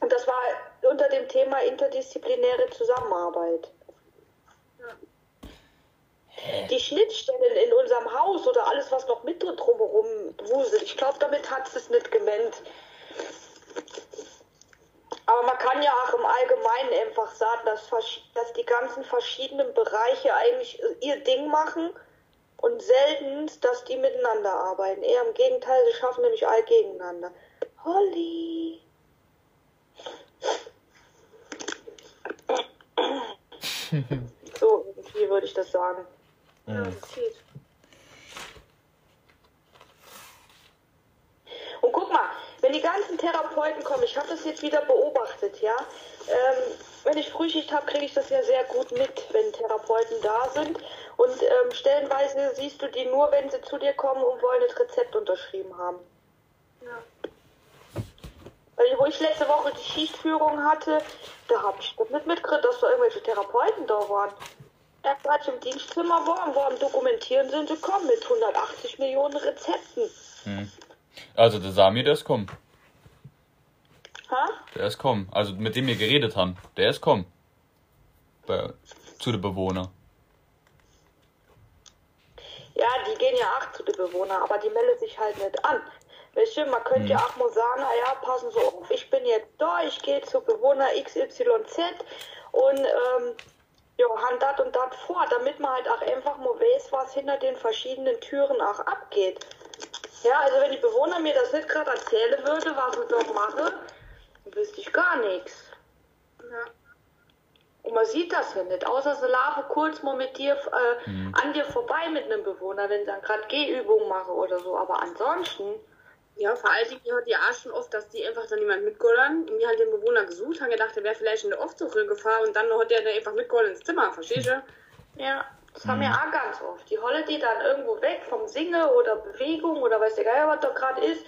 Und das war unter dem Thema interdisziplinäre Zusammenarbeit. Die Schnittstellen in unserem Haus oder alles, was noch mit drumherum wuselt, ich glaube, damit hat es nicht gemeint. Aber man kann ja auch im Allgemeinen einfach sagen, dass, dass die ganzen verschiedenen Bereiche eigentlich ihr Ding machen und selten, dass die miteinander arbeiten. Eher im Gegenteil, sie schaffen nämlich all gegeneinander. Holly. so, irgendwie würde ich das sagen. Ja, das geht. Und guck mal, wenn die ganzen Therapeuten kommen, ich habe das jetzt wieder beobachtet, ja. Ähm, wenn ich Frühschicht habe, kriege ich das ja sehr gut mit, wenn Therapeuten da sind. Und ähm, stellenweise siehst du die nur, wenn sie zu dir kommen und wollen das Rezept unterschrieben haben. Weil wo ich letzte Woche die Schichtführung hatte, da habe ich das nicht mitgekriegt, dass da irgendwelche Therapeuten da waren. Er hat im Dienstzimmer war am Dokumentieren sind sie kommen mit 180 Millionen Rezepten. Also der Samir, der ist kommen. Ha? Der ist kommen. Also mit dem wir geredet haben. Der ist kommen. Bei, zu den Bewohnern. Ja, die gehen ja auch zu den Bewohnern, aber die melden sich halt nicht an. Weißt du, man könnte ja auch mal sagen, na ja, passen Sie auf, ich bin jetzt da, ich gehe zu Bewohner XYZ und ähm, ja, hand dat und dat vor, damit man halt auch einfach mal weiß, was hinter den verschiedenen Türen auch abgeht. Ja, also wenn die Bewohner mir das nicht gerade erzählen würde, was ich dort mache, dann wüsste ich gar nichts. Ja. Und man sieht das ja nicht, außer sie laufen kurz mal mit dir, äh, an dir vorbei mit einem Bewohner, wenn sie dann gerade Gehübungen machen oder so. Aber ansonsten, Ja, vor allen Dingen hat die auch schon oft, dass die einfach dann jemand mitgeholt und die halt den Bewohner gesucht haben, gedacht, der wäre vielleicht in der Aufzuche gefahren und dann hat der dann einfach mitgeholt ins Zimmer, verstehst du? ja, das haben wir auch ganz oft. Die holle die dann irgendwo weg vom Singen oder Bewegung oder weiß der Geier, was da gerade ist.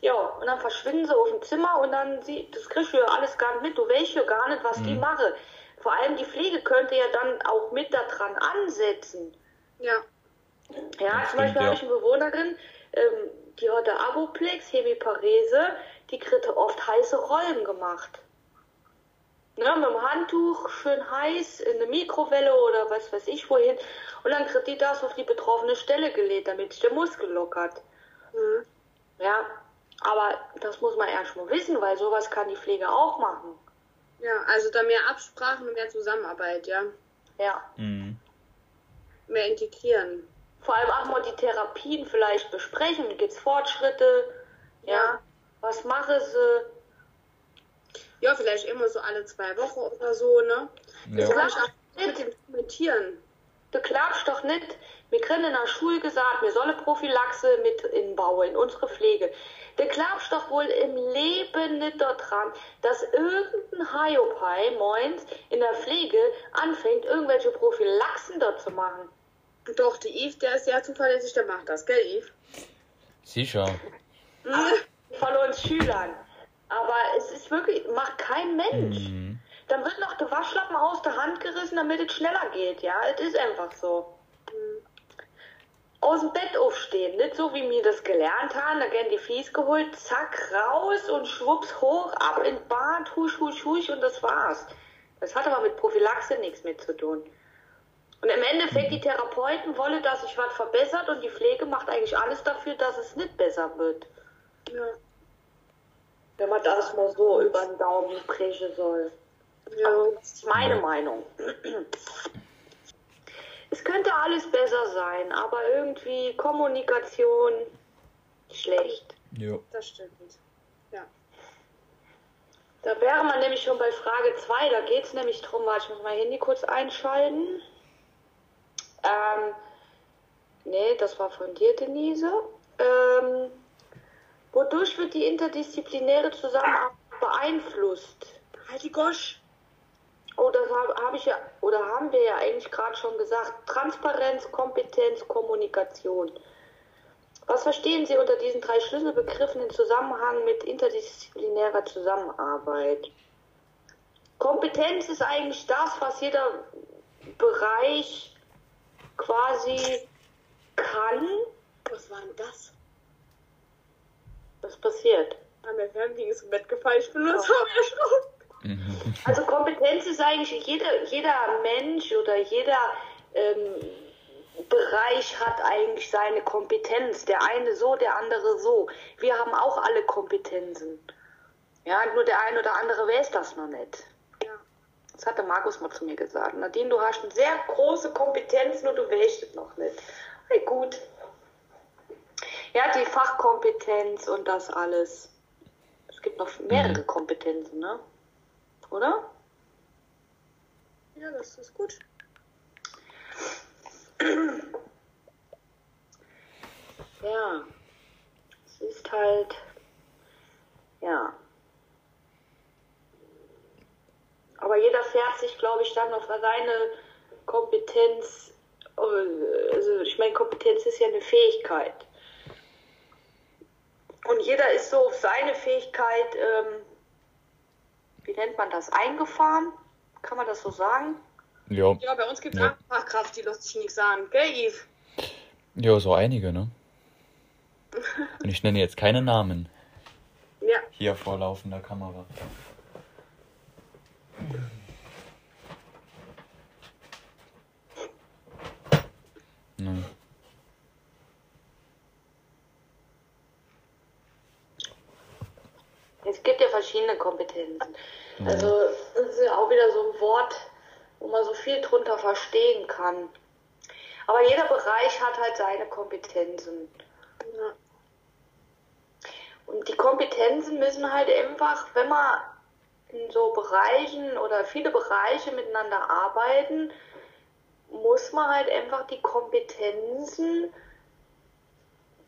Ja, und dann verschwinden sie auf dem Zimmer und dann sie, das kriegst du ja alles gar nicht mit. Du weißt ja gar nicht, was die machen. Vor allem die Pflege könnte ja dann auch mit daran ansetzen. Ja. Ja, Das zum Beispiel ja. habe ich eine Bewohnerin, ähm, die hatte Aboplex, Hemiparese, die kriegte oft heiße Rollen gemacht. Ne, mit dem Handtuch schön heiß in eine Mikrowelle oder was weiß ich wohin. Und dann kriegt die das auf die betroffene Stelle gelegt, damit sich der Muskel lockert. Mhm. Ja, aber das muss man erst mal wissen, weil sowas kann die Pflege auch machen. Ja, also da mehr Absprachen und mehr Zusammenarbeit, ja. Ja. Mhm. Mehr integrieren. Vor allem auch mal die Therapien vielleicht besprechen. Gibt's Fortschritte? Ja. Ja. Was machen sie? Ja, vielleicht immer so alle zwei Wochen oder so, ne? Das Ja. kann ich auch mit dem Kommentieren. Du klappst doch nicht. Wir kriegen in der Schule gesagt, wir sollen Prophylaxe mit inbauen in unsere Pflege. Du glaubst doch wohl im Leben nicht daran, dass irgendein Hiopai moins in der Pflege anfängt, irgendwelche Prophylaxen dort zu machen. Doch, der Yves, der ist sehr zuverlässig, der macht das, gell, Yves? Sicher. Von uns Schülern. Aber es ist wirklich, macht kein Mensch. Mhm. Dann wird noch der Waschlappen aus der Hand gerissen, damit es schneller geht. Ja, es ist einfach so. aus dem Bett aufstehen. Nicht so, wie wir das gelernt haben. Da werden die Fies geholt, zack, raus und schwupps hoch, ab in Bad, husch, husch, husch und das war's. Das hat aber mit Prophylaxe nichts mit zu tun. Und im Endeffekt, die Therapeuten wollen, dass sich was verbessert und die Pflege macht eigentlich alles dafür, dass es nicht besser wird. Ja. Wenn man das mal so über den Daumen brechen soll. Ja. Das ist meine Meinung. Es könnte alles besser sein, aber irgendwie Kommunikation schlecht. Jo. Das stimmt. Ja. Da wäre man nämlich schon bei Frage 2, da geht es nämlich drum, warte, ich muss mein Handy kurz einschalten. Ähm, nee, das war von dir, Denise. Ähm, wodurch wird die interdisziplinäre Zusammenarbeit beeinflusst? Halt die Gosch. Oh, das habe hab ich ja, oder haben wir ja eigentlich gerade schon gesagt. Transparenz, Kompetenz, Kommunikation. Was verstehen Sie unter diesen drei Schlüsselbegriffen im Zusammenhang mit interdisziplinärer Zusammenarbeit? Kompetenz ist eigentlich das, was jeder Bereich quasi kann. Was war denn das? Was passiert? Ah, Mein Fernseher ist im Bett gefallen. Ich bin nur so erschrocken. Also Kompetenz ist eigentlich jeder, jeder Mensch oder jeder ähm, Bereich hat eigentlich seine Kompetenz. Der eine so, der andere so. Wir haben auch alle Kompetenzen. Ja, nur der eine oder andere weiß das noch nicht. Das hat der Markus mal zu mir gesagt. Nadine, du hast eine sehr große Kompetenz, nur du weißt es noch nicht. Hey, gut. Ja, die Fachkompetenz und das alles. Es gibt noch mehrere Kompetenzen, ne? Oder? Ja, das ist gut. Ja. Es ist halt. Ja. Aber jeder fährt sich, glaube ich, dann auf seine Kompetenz. äh, Also, ich meine, Kompetenz ist ja eine Fähigkeit. Und jeder ist so auf seine Fähigkeit, ähm, wie nennt man das, eingefahren? Kann man das so sagen? Ja. Ja, bei uns gibt es Ja. auch Fachkraft, die lässt sich nichts sagen. Gell, Yves? Ja, so einige, ne? Und ich nenne jetzt keine Namen Ja. hier vor laufender Kamera. Ne. Es gibt ja verschiedene Kompetenzen. Also, das ist ja auch wieder so ein Wort, wo man so viel drunter verstehen kann. Aber jeder Bereich hat halt seine Kompetenzen. ja. Und die Kompetenzen müssen halt einfach, wenn man in so Bereichen oder viele Bereiche miteinander arbeiten, muss man halt einfach die Kompetenzen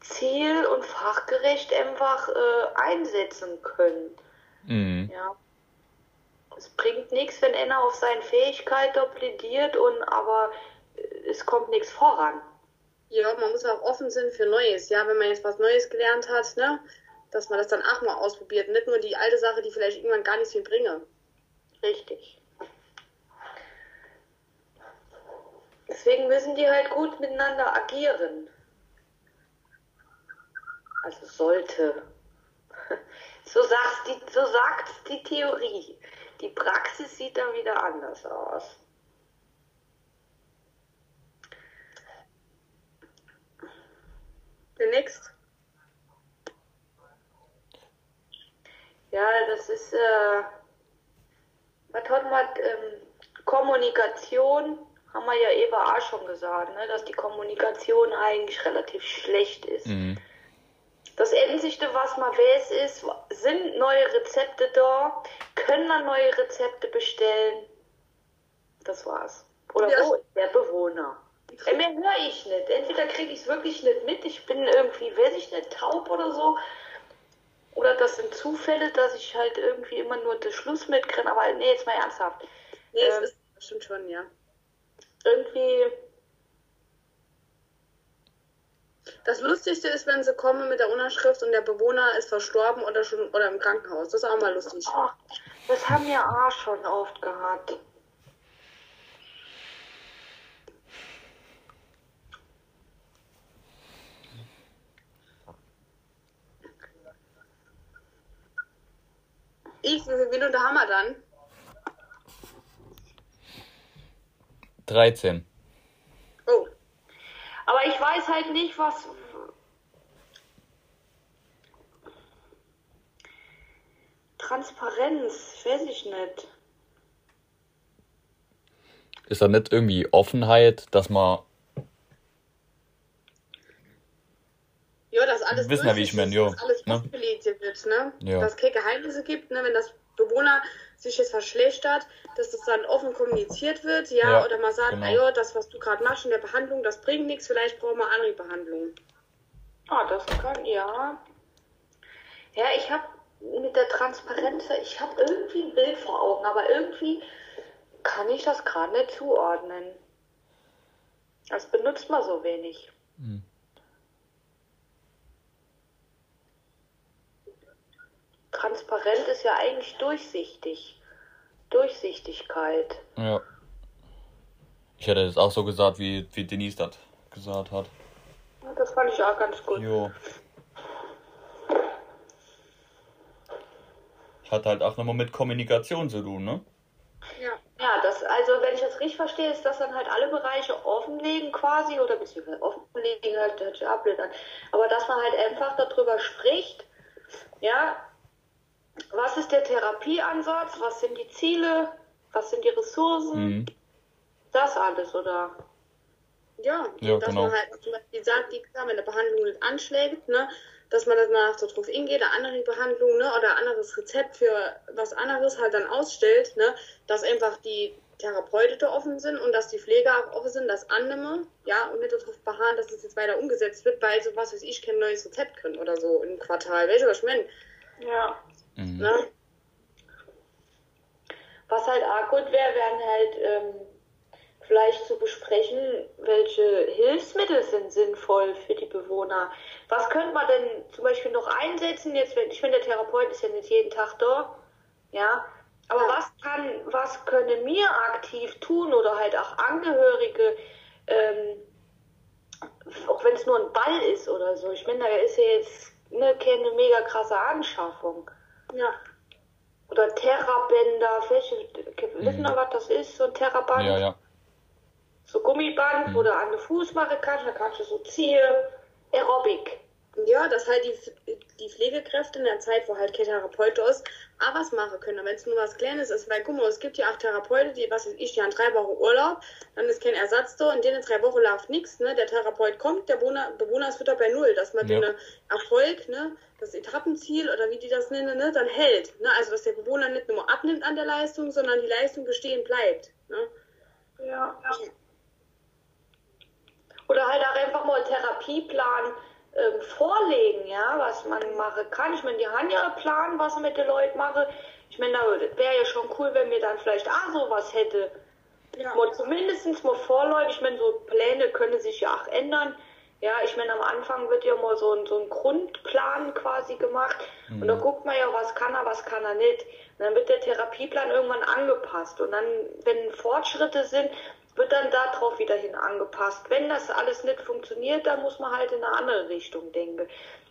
ziel- und fachgerecht einfach äh, einsetzen können. Mhm. Ja. Es bringt nichts, wenn einer auf seine Fähigkeit plädiert und aber äh, es kommt nichts voran. Ja, man muss auch offen sein für Neues. Ja, wenn man jetzt was Neues gelernt hat, ne, dass man das dann auch mal ausprobiert. Nicht nur die alte Sache, die vielleicht irgendwann gar nichts viel bringe. Richtig. Deswegen müssen die halt gut miteinander agieren. Also sollte. So sagt's die, so sagt's die Theorie. Die Praxis sieht dann wieder anders aus. Der nächste. Ja, das ist, äh, was hat man, ähm, Kommunikation, haben wir ja eben auch schon gesagt, ne, dass die Kommunikation eigentlich relativ schlecht ist. Mhm. Das Einzige, was man weiß, ist, sind neue Rezepte da? Können wir neue Rezepte bestellen? Das war's. Oder Ja. wo ist der Bewohner? Äh, Mehr höre ich nicht. Entweder kriege ich es wirklich nicht mit, ich bin irgendwie, weiß ich nicht, taub oder so. Oder das sind Zufälle, dass ich halt irgendwie immer nur den Schluss mitkriege. Aber nee, jetzt mal ernsthaft. Nee, Ähm. es ist stimmt schon, ja. Irgendwie, Das Lustigste ist, wenn sie kommen mit der Unterschrift und der Bewohner ist verstorben oder schon oder im Krankenhaus. Das ist auch mal lustig. oh, das haben wir auch schon oft gehabt. Ich, wie viele Minuten haben wir dann? 13. Oh. Aber ich weiß halt nicht, was. Transparenz, weiß ich nicht. Ist da nicht irgendwie Offenheit, dass man. Ja, dass alles Wissen ja, wie ich durchsichtig mein, ist, jo, dass alles ne? wird, ne? Ja. Dass es keine Geheimnisse gibt, ne? Wenn das Bewohner sich jetzt verschlechtert, dass das dann offen kommuniziert wird, ja, Ja, oder man sagt, genau. na ja, das, was du gerade machst in der Behandlung, das bringt nichts, vielleicht brauchen wir andere Behandlungen. Ah, das kann, ja. Ja, ich habe mit der Transparenz, ich habe irgendwie ein Bild vor Augen, aber irgendwie kann ich das gerade nicht zuordnen. Das benutzt man so wenig. Transparent ist ja eigentlich durchsichtig. Durchsichtigkeit. Ja. Ich hätte das auch so gesagt, wie, wie Denise das gesagt hat. Das fand ich auch ganz gut. Jo. Hat halt auch nochmal mit Kommunikation zu tun, ne? Ja. Ja, das, also wenn ich das richtig verstehe, ist das dann halt alle Bereiche offenlegen quasi oder beziehungsweise offenlegen halt, hört sich auch blöd an. Aber dass man halt einfach darüber spricht, ja, was ist der Therapieansatz, was sind die Ziele, was sind die Ressourcen, Mhm. das alles, oder? Ja, Ja, dass genau. man halt zum Beispiel sagt, die, klar, wenn eine Behandlung nicht anschlägt, ne, dass man danach so drauf hingeht, eine andere Behandlung, ne, oder ein anderes Rezept für was anderes halt dann ausstellt, ne, dass einfach die Therapeuten da offen sind und dass die Pfleger auch offen sind, das annehme, ja, und nicht darauf beharren, dass es jetzt weiter umgesetzt wird, weil so was weiß ich, kein neues Rezept können oder so im Quartal. Welche was ich meine? Ja. Mhm. Ne? Was halt auch gut wäre, wären halt ähm, vielleicht zu besprechen, welche Hilfsmittel sind sinnvoll für die Bewohner. Was könnte man denn zum Beispiel noch einsetzen? Jetzt, wenn, ich finde, der Therapeut ist ja nicht jeden Tag da, ja. Aber Ja. was kann, was können wir aktiv tun oder halt auch Angehörige, ähm, auch wenn es nur ein Ball ist oder so. Ich meine, da ist ja jetzt ne, keine mega krasse Anschaffung. Ja. Oder Terrabänder, welche, wissen Mhm. wir, was das ist, so ein Terraband? Ja, ja. So Gummiband, Mhm. wo du an den Fuß machen kannst, da kannst du so ziehen, Aerobic. Ja, dass halt die, die Pflegekräfte in der Zeit, wo halt kein Therapeut ist, auch was machen können. Wenn es nur was Kleines ist, weil guck mal, es gibt ja auch Therapeuten, die, was weiß ich, die haben drei Wochen Urlaub, dann ist kein Ersatz da, in denen drei Wochen läuft nichts, ne? Der Therapeut kommt, der Bewohner, Bewohner ist wieder bei Null, dass man Ja. den Erfolg, ne, das Etappenziel oder wie die das nennen, ne, dann hält. Ne? Also dass der Bewohner nicht nur abnimmt an der Leistung, sondern die Leistung bestehen bleibt. Ne? Ja. Oder halt auch einfach mal einen Therapieplan ähm, vorlegen, ja, was man machen kann. Ich meine, die haben ja einen Plan, was man mit den Leuten mache. Ich meine, da wäre ja schon cool, wenn wir dann vielleicht auch sowas hätte. Ja. Mal zumindest mal vorläufig, ich meine, so Pläne können sich ja auch ändern. Ja, ich meine, am Anfang wird ja mal so ein, so ein Grundplan quasi gemacht. Und da guckt man ja, was kann er, was kann er nicht. Und dann wird der Therapieplan irgendwann angepasst. Und dann, wenn Fortschritte sind, wird dann darauf wieder hin angepasst. Wenn das alles nicht funktioniert, dann muss man halt in eine andere Richtung denken.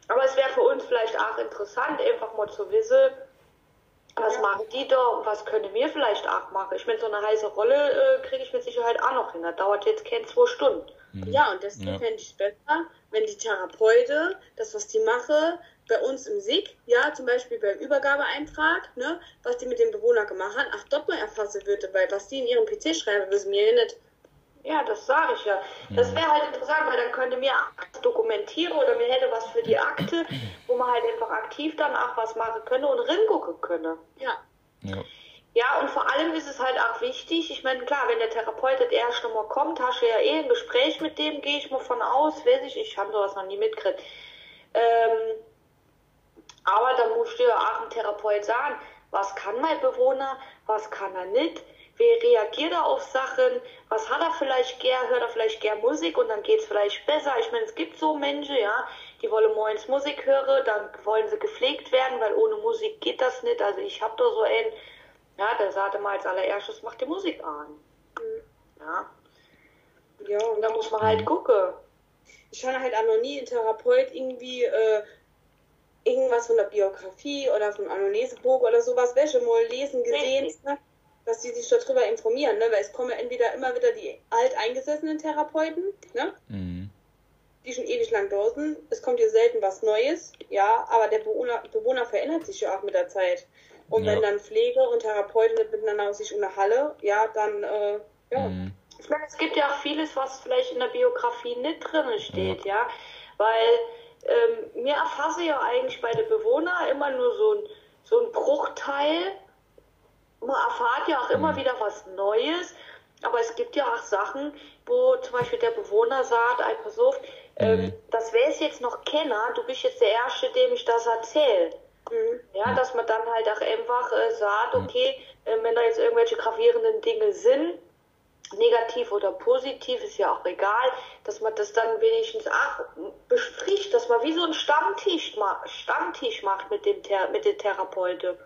Aber es wäre für uns vielleicht auch interessant, einfach mal zu wissen, was machen die da und was können wir vielleicht auch machen. Ich meine, so eine heiße Rolle äh, kriege ich mit Sicherheit auch noch hin. Das dauert jetzt keine zwei Stunden. Ja, und deswegen Ja. fände ich es besser, wenn die Therapeute, das, was die mache, bei uns im SIG, ja, zum Beispiel beim Übergabeeintrag, ne, was die mit dem Bewohner gemacht haben, ach, dort mal erfassen würde, weil was die in ihrem PC schreiben, wissen wir ja nicht. Ja, das sage ich ja. Das wäre halt interessant, weil dann könnte mir auch dokumentieren oder mir hätte was für die Akte, wo man halt einfach aktiv dann auch was machen könne und ringucken könne. Ja. Ja. Ja, und vor allem ist es halt auch wichtig, ich meine, klar, wenn der Therapeut das erst noch mal kommt, hast du ja eh ein Gespräch mit dem, gehe ich mal von aus, weiß ich, ich habe sowas noch nie mitgekriegt. Ähm, aber da musst du ja auch ein Therapeut sagen, was kann mein Bewohner, was kann er nicht, wie reagiert er auf Sachen, was hat er vielleicht gern, hört er vielleicht gern Musik und dann geht's vielleicht besser. Ich meine, es gibt so Menschen, ja, die wollen morgens Musik hören, dann wollen sie gepflegt werden, weil ohne Musik geht das nicht. Also ich habe da so einen, ja, der sagte mal als allererstes, mach die Musik an. Ja, Ja, und da muss man halt gucken. ich habe halt auch noch nie einen Therapeut irgendwie äh, irgendwas von der Biografie oder von Anamnesebuch oder sowas, welche mal lesen, gesehen, Richtig. ne? dass die sich darüber informieren, ne? weil es kommen ja entweder immer wieder die alteingesessenen Therapeuten, ne? Mhm. die schon ewig lang da sind. Es kommt hier selten was Neues, ja, aber der Bewohner, Bewohner verändert sich ja auch mit der Zeit. Und Ja. wenn dann Pflege und Therapeuten miteinander sich unterhalle, ja, dann, äh, ja. Mhm. Ich meine, es gibt ja auch vieles, was vielleicht in der Biografie nicht drin steht, ja. Weil ähm, mir erfasse ja eigentlich bei den Bewohnern immer nur so ein, so ein Bruchteil. Man erfahrt ja auch immer Mhm. wieder was Neues. Aber es gibt ja auch Sachen, wo zum Beispiel der Bewohner sagt, ey, pass auf, ähm, Mhm. das wäre es jetzt noch Kenner, du bist jetzt der Erste, dem ich das erzähle. Mhm. Ja, dass man dann halt auch einfach äh, sagt, okay, äh, wenn da jetzt irgendwelche gravierenden Dinge sind, negativ oder positiv, ist ja auch egal, dass man das dann wenigstens auch bespricht, dass man wie so einen Stammtisch, ma Stammtisch macht mit dem Thera mit den Therapeuten.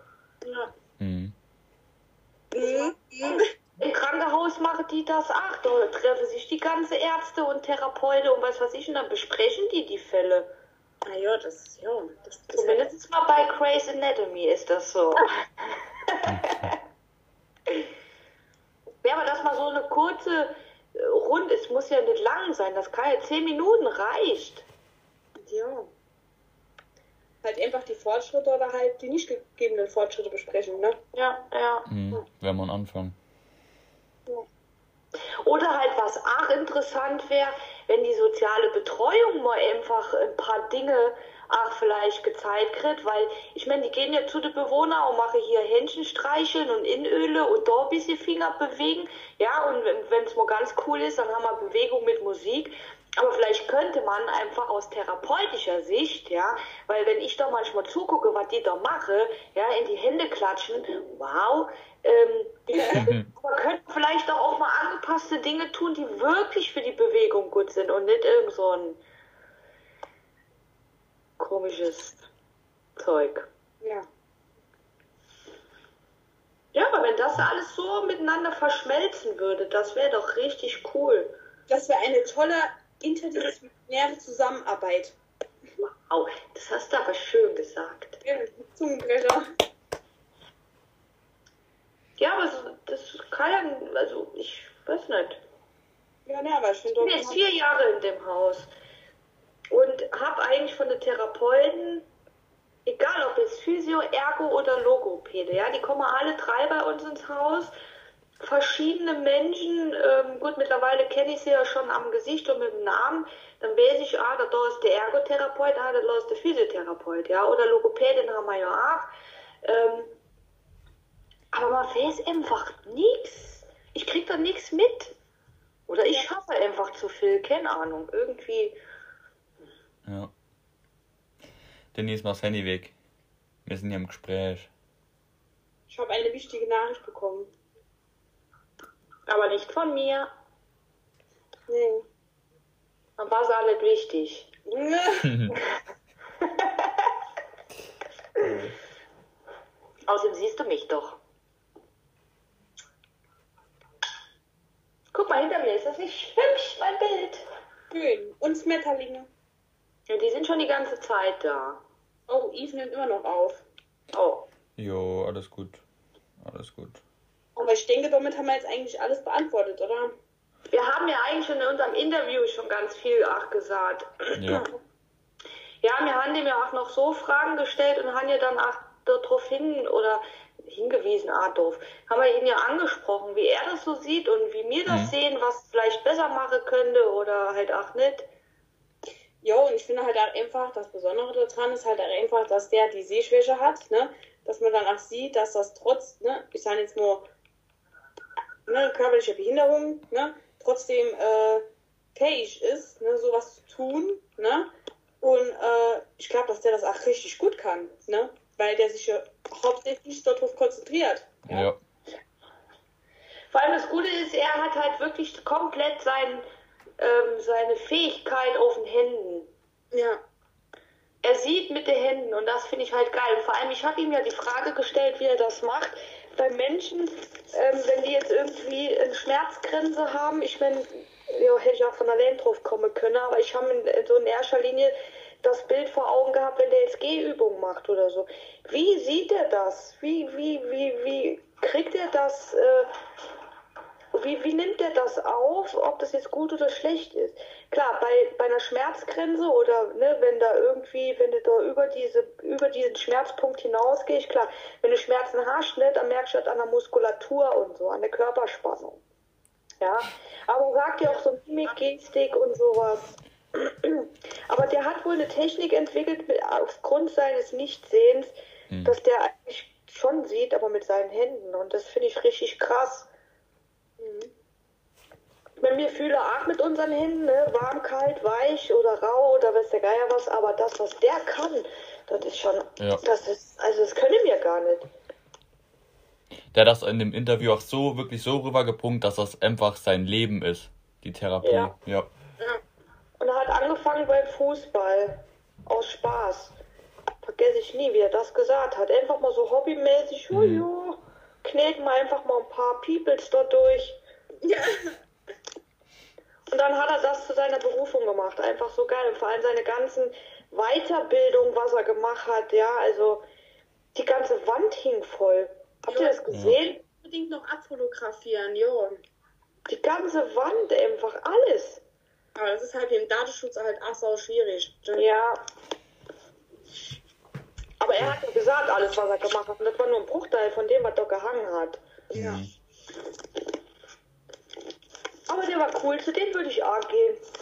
Ja. Mhm. Mhm. Im Krankenhaus machen die das auch, da treffen sich die ganze Ärzte und Therapeuten und was weiß ich, und dann besprechen die die Fälle. Ah ja, das, ja, das, das Zumindest mal bei Grey's Anatomy ist das so. ja, aber dass mal so eine kurze äh, Runde, es muss ja nicht lang sein, das kann ja zehn Minuten reicht. Ja. Halt einfach die Fortschritte oder halt die nicht gegebenen Fortschritte besprechen, ne? Ja, ja. Mhm. Wenn man anfangen. Oder halt was auch interessant wäre, wenn die soziale Betreuung mal einfach ein paar Dinge auch vielleicht gezeigt kriegt, weil ich meine, die gehen ja zu den Bewohnern und machen hier Händchen streicheln und Inöle und da ein bisschen Finger bewegen. Ja, und wenn es mal ganz cool ist, dann haben wir Bewegung mit Musik. Aber vielleicht könnte man einfach aus therapeutischer Sicht, ja, weil wenn ich da manchmal zugucke, was die da mache, ja, in die Hände klatschen, wow, ähm, man könnte vielleicht auch, auch mal angepasste Dinge tun, die wirklich für die Bewegung gut sind und nicht irgend so ein komisches Zeug. Ja. Ja, aber wenn das alles so miteinander verschmelzen würde, das wäre doch richtig cool. Das wäre eine tolle interdisziplinäre Zusammenarbeit. Au, das hast du aber schön gesagt. Ja, Zungenbrecher. Ja, aber so, das kann ja, also ich weiß nicht. Ja, ne, aber ich finde Ich bin jetzt vier Jahre in dem Haus und habe eigentlich von den Therapeuten, egal ob jetzt Physio, Ergo oder Logopäde, ja, die kommen alle drei bei uns ins Haus. Verschiedene Menschen, ähm, gut, mittlerweile kenne ich sie ja schon am Gesicht und mit dem Namen. Dann weiß ich, ah, da, ist der Ergotherapeut, ah, da ist der Physiotherapeut, ja, oder Logopädin haben wir ja auch. Ähm, aber man weiß einfach nichts. Ich krieg da nichts mit. Oder ich schaffe einfach zu viel, keine Ahnung. Irgendwie. Ja. Denise, mach das Handy weg. Wir sind hier im Gespräch. Ich habe eine wichtige Nachricht bekommen. Aber nicht von mir. Nee. Dann war es auch nicht wichtig. Außerdem siehst du mich doch. Guck mal hinter mir, ist das nicht hübsch, mein Bild? Schön. Und Schmetterlinge. Ja, die sind schon die ganze Zeit da. Oh, Eve nimmt immer noch auf. Oh. Jo, alles gut. Alles gut. Aber ich denke, damit haben wir jetzt eigentlich alles beantwortet, oder? Wir haben ja eigentlich schon in unserem Interview schon ganz viel auch gesagt. Ja. Ja, wir haben dem ja auch noch so Fragen gestellt und haben ja dann auch darauf hin oder hingewiesen, ah doof, haben wir ihn ja angesprochen, wie er das so sieht und wie wir das Mhm. sehen, was vielleicht besser machen könnte oder halt auch nicht. Ja, und ich finde halt auch einfach, das Besondere daran ist halt auch einfach, dass der die Sehschwäche hat, ne? Dass man dann auch sieht, dass das trotz, ne, ich sage jetzt nur, ne, körperliche Behinderung, ne, trotzdem äh, fähig ist, ne, sowas zu tun, ne? Und äh, ich glaube, dass der das auch richtig gut kann, ne? Weil der sich ja hauptsächlich darauf konzentriert. Ja. Vor allem das Gute ist, er hat halt wirklich komplett sein, ähm, seine Fähigkeit auf den Händen. Ja. er sieht mit den Händen und das finde ich halt geil. Und vor allem, ich habe ihm ja die Frage gestellt, wie er das macht. Bei Menschen, ähm, wenn die jetzt irgendwie eine Schmerzgrenze haben, ich meine, ja, hätte ich auch von allein drauf kommen können, aber ich habe in, so in erster Linie das Bild vor Augen gehabt, wenn der jetzt Gehübungen macht oder so. Wie sieht er das? Wie, wie, wie, wie kriegt er das, äh, wie, wie nimmt er das auf, ob das jetzt gut oder schlecht ist? Klar, bei, bei einer Schmerzgrenze oder ne, wenn da irgendwie, wenn du da über diese, über diesen Schmerzpunkt hinausgehst, klar, wenn du Schmerzen hast, ne, dann merkst du das an der Muskulatur und so, an der Körperspannung. Ja, aber sagt ja auch so Mimik, Gestik und sowas. Aber der hat wohl eine Technik entwickelt, mit, aufgrund seines Nichtsehens, dass der eigentlich schon sieht, aber mit seinen Händen. Und das finde ich richtig krass. Wenn wir fühlen auch mit unseren Händen, ne? warm, kalt, weich oder rau oder weiß der Geier was, aber das, was der kann, das ist schon, Ja. das ist, also das können wir gar nicht. Der hat das in dem Interview auch so, wirklich so rübergepunkt, dass das einfach sein Leben ist, die Therapie. Ja. ja. Und er hat angefangen beim Fußball. Aus Spaß. Vergesse ich nie, wie er das gesagt hat. Einfach mal so hobbymäßig, mhm. kneten wir einfach mal ein paar Peoples dort durch. Ja. Und dann hat er das zu seiner Berufung gemacht. Einfach so geil. Und vor allem seine ganzen Weiterbildung, was er gemacht hat, ja, also die ganze Wand hing voll. Habt ihr das gesehen? Unbedingt noch abfotografieren, jo. Die ganze Wand, einfach alles. Aber das ist halt im Datenschutz halt auch so schwierig. ne? Ja. Aber er hat ja gesagt, alles, was er gemacht hat. Und das war nur ein Bruchteil von dem, was da gehangen hat. Ja. Mhm. Aber der war cool, zu dem würde ich auch gehen.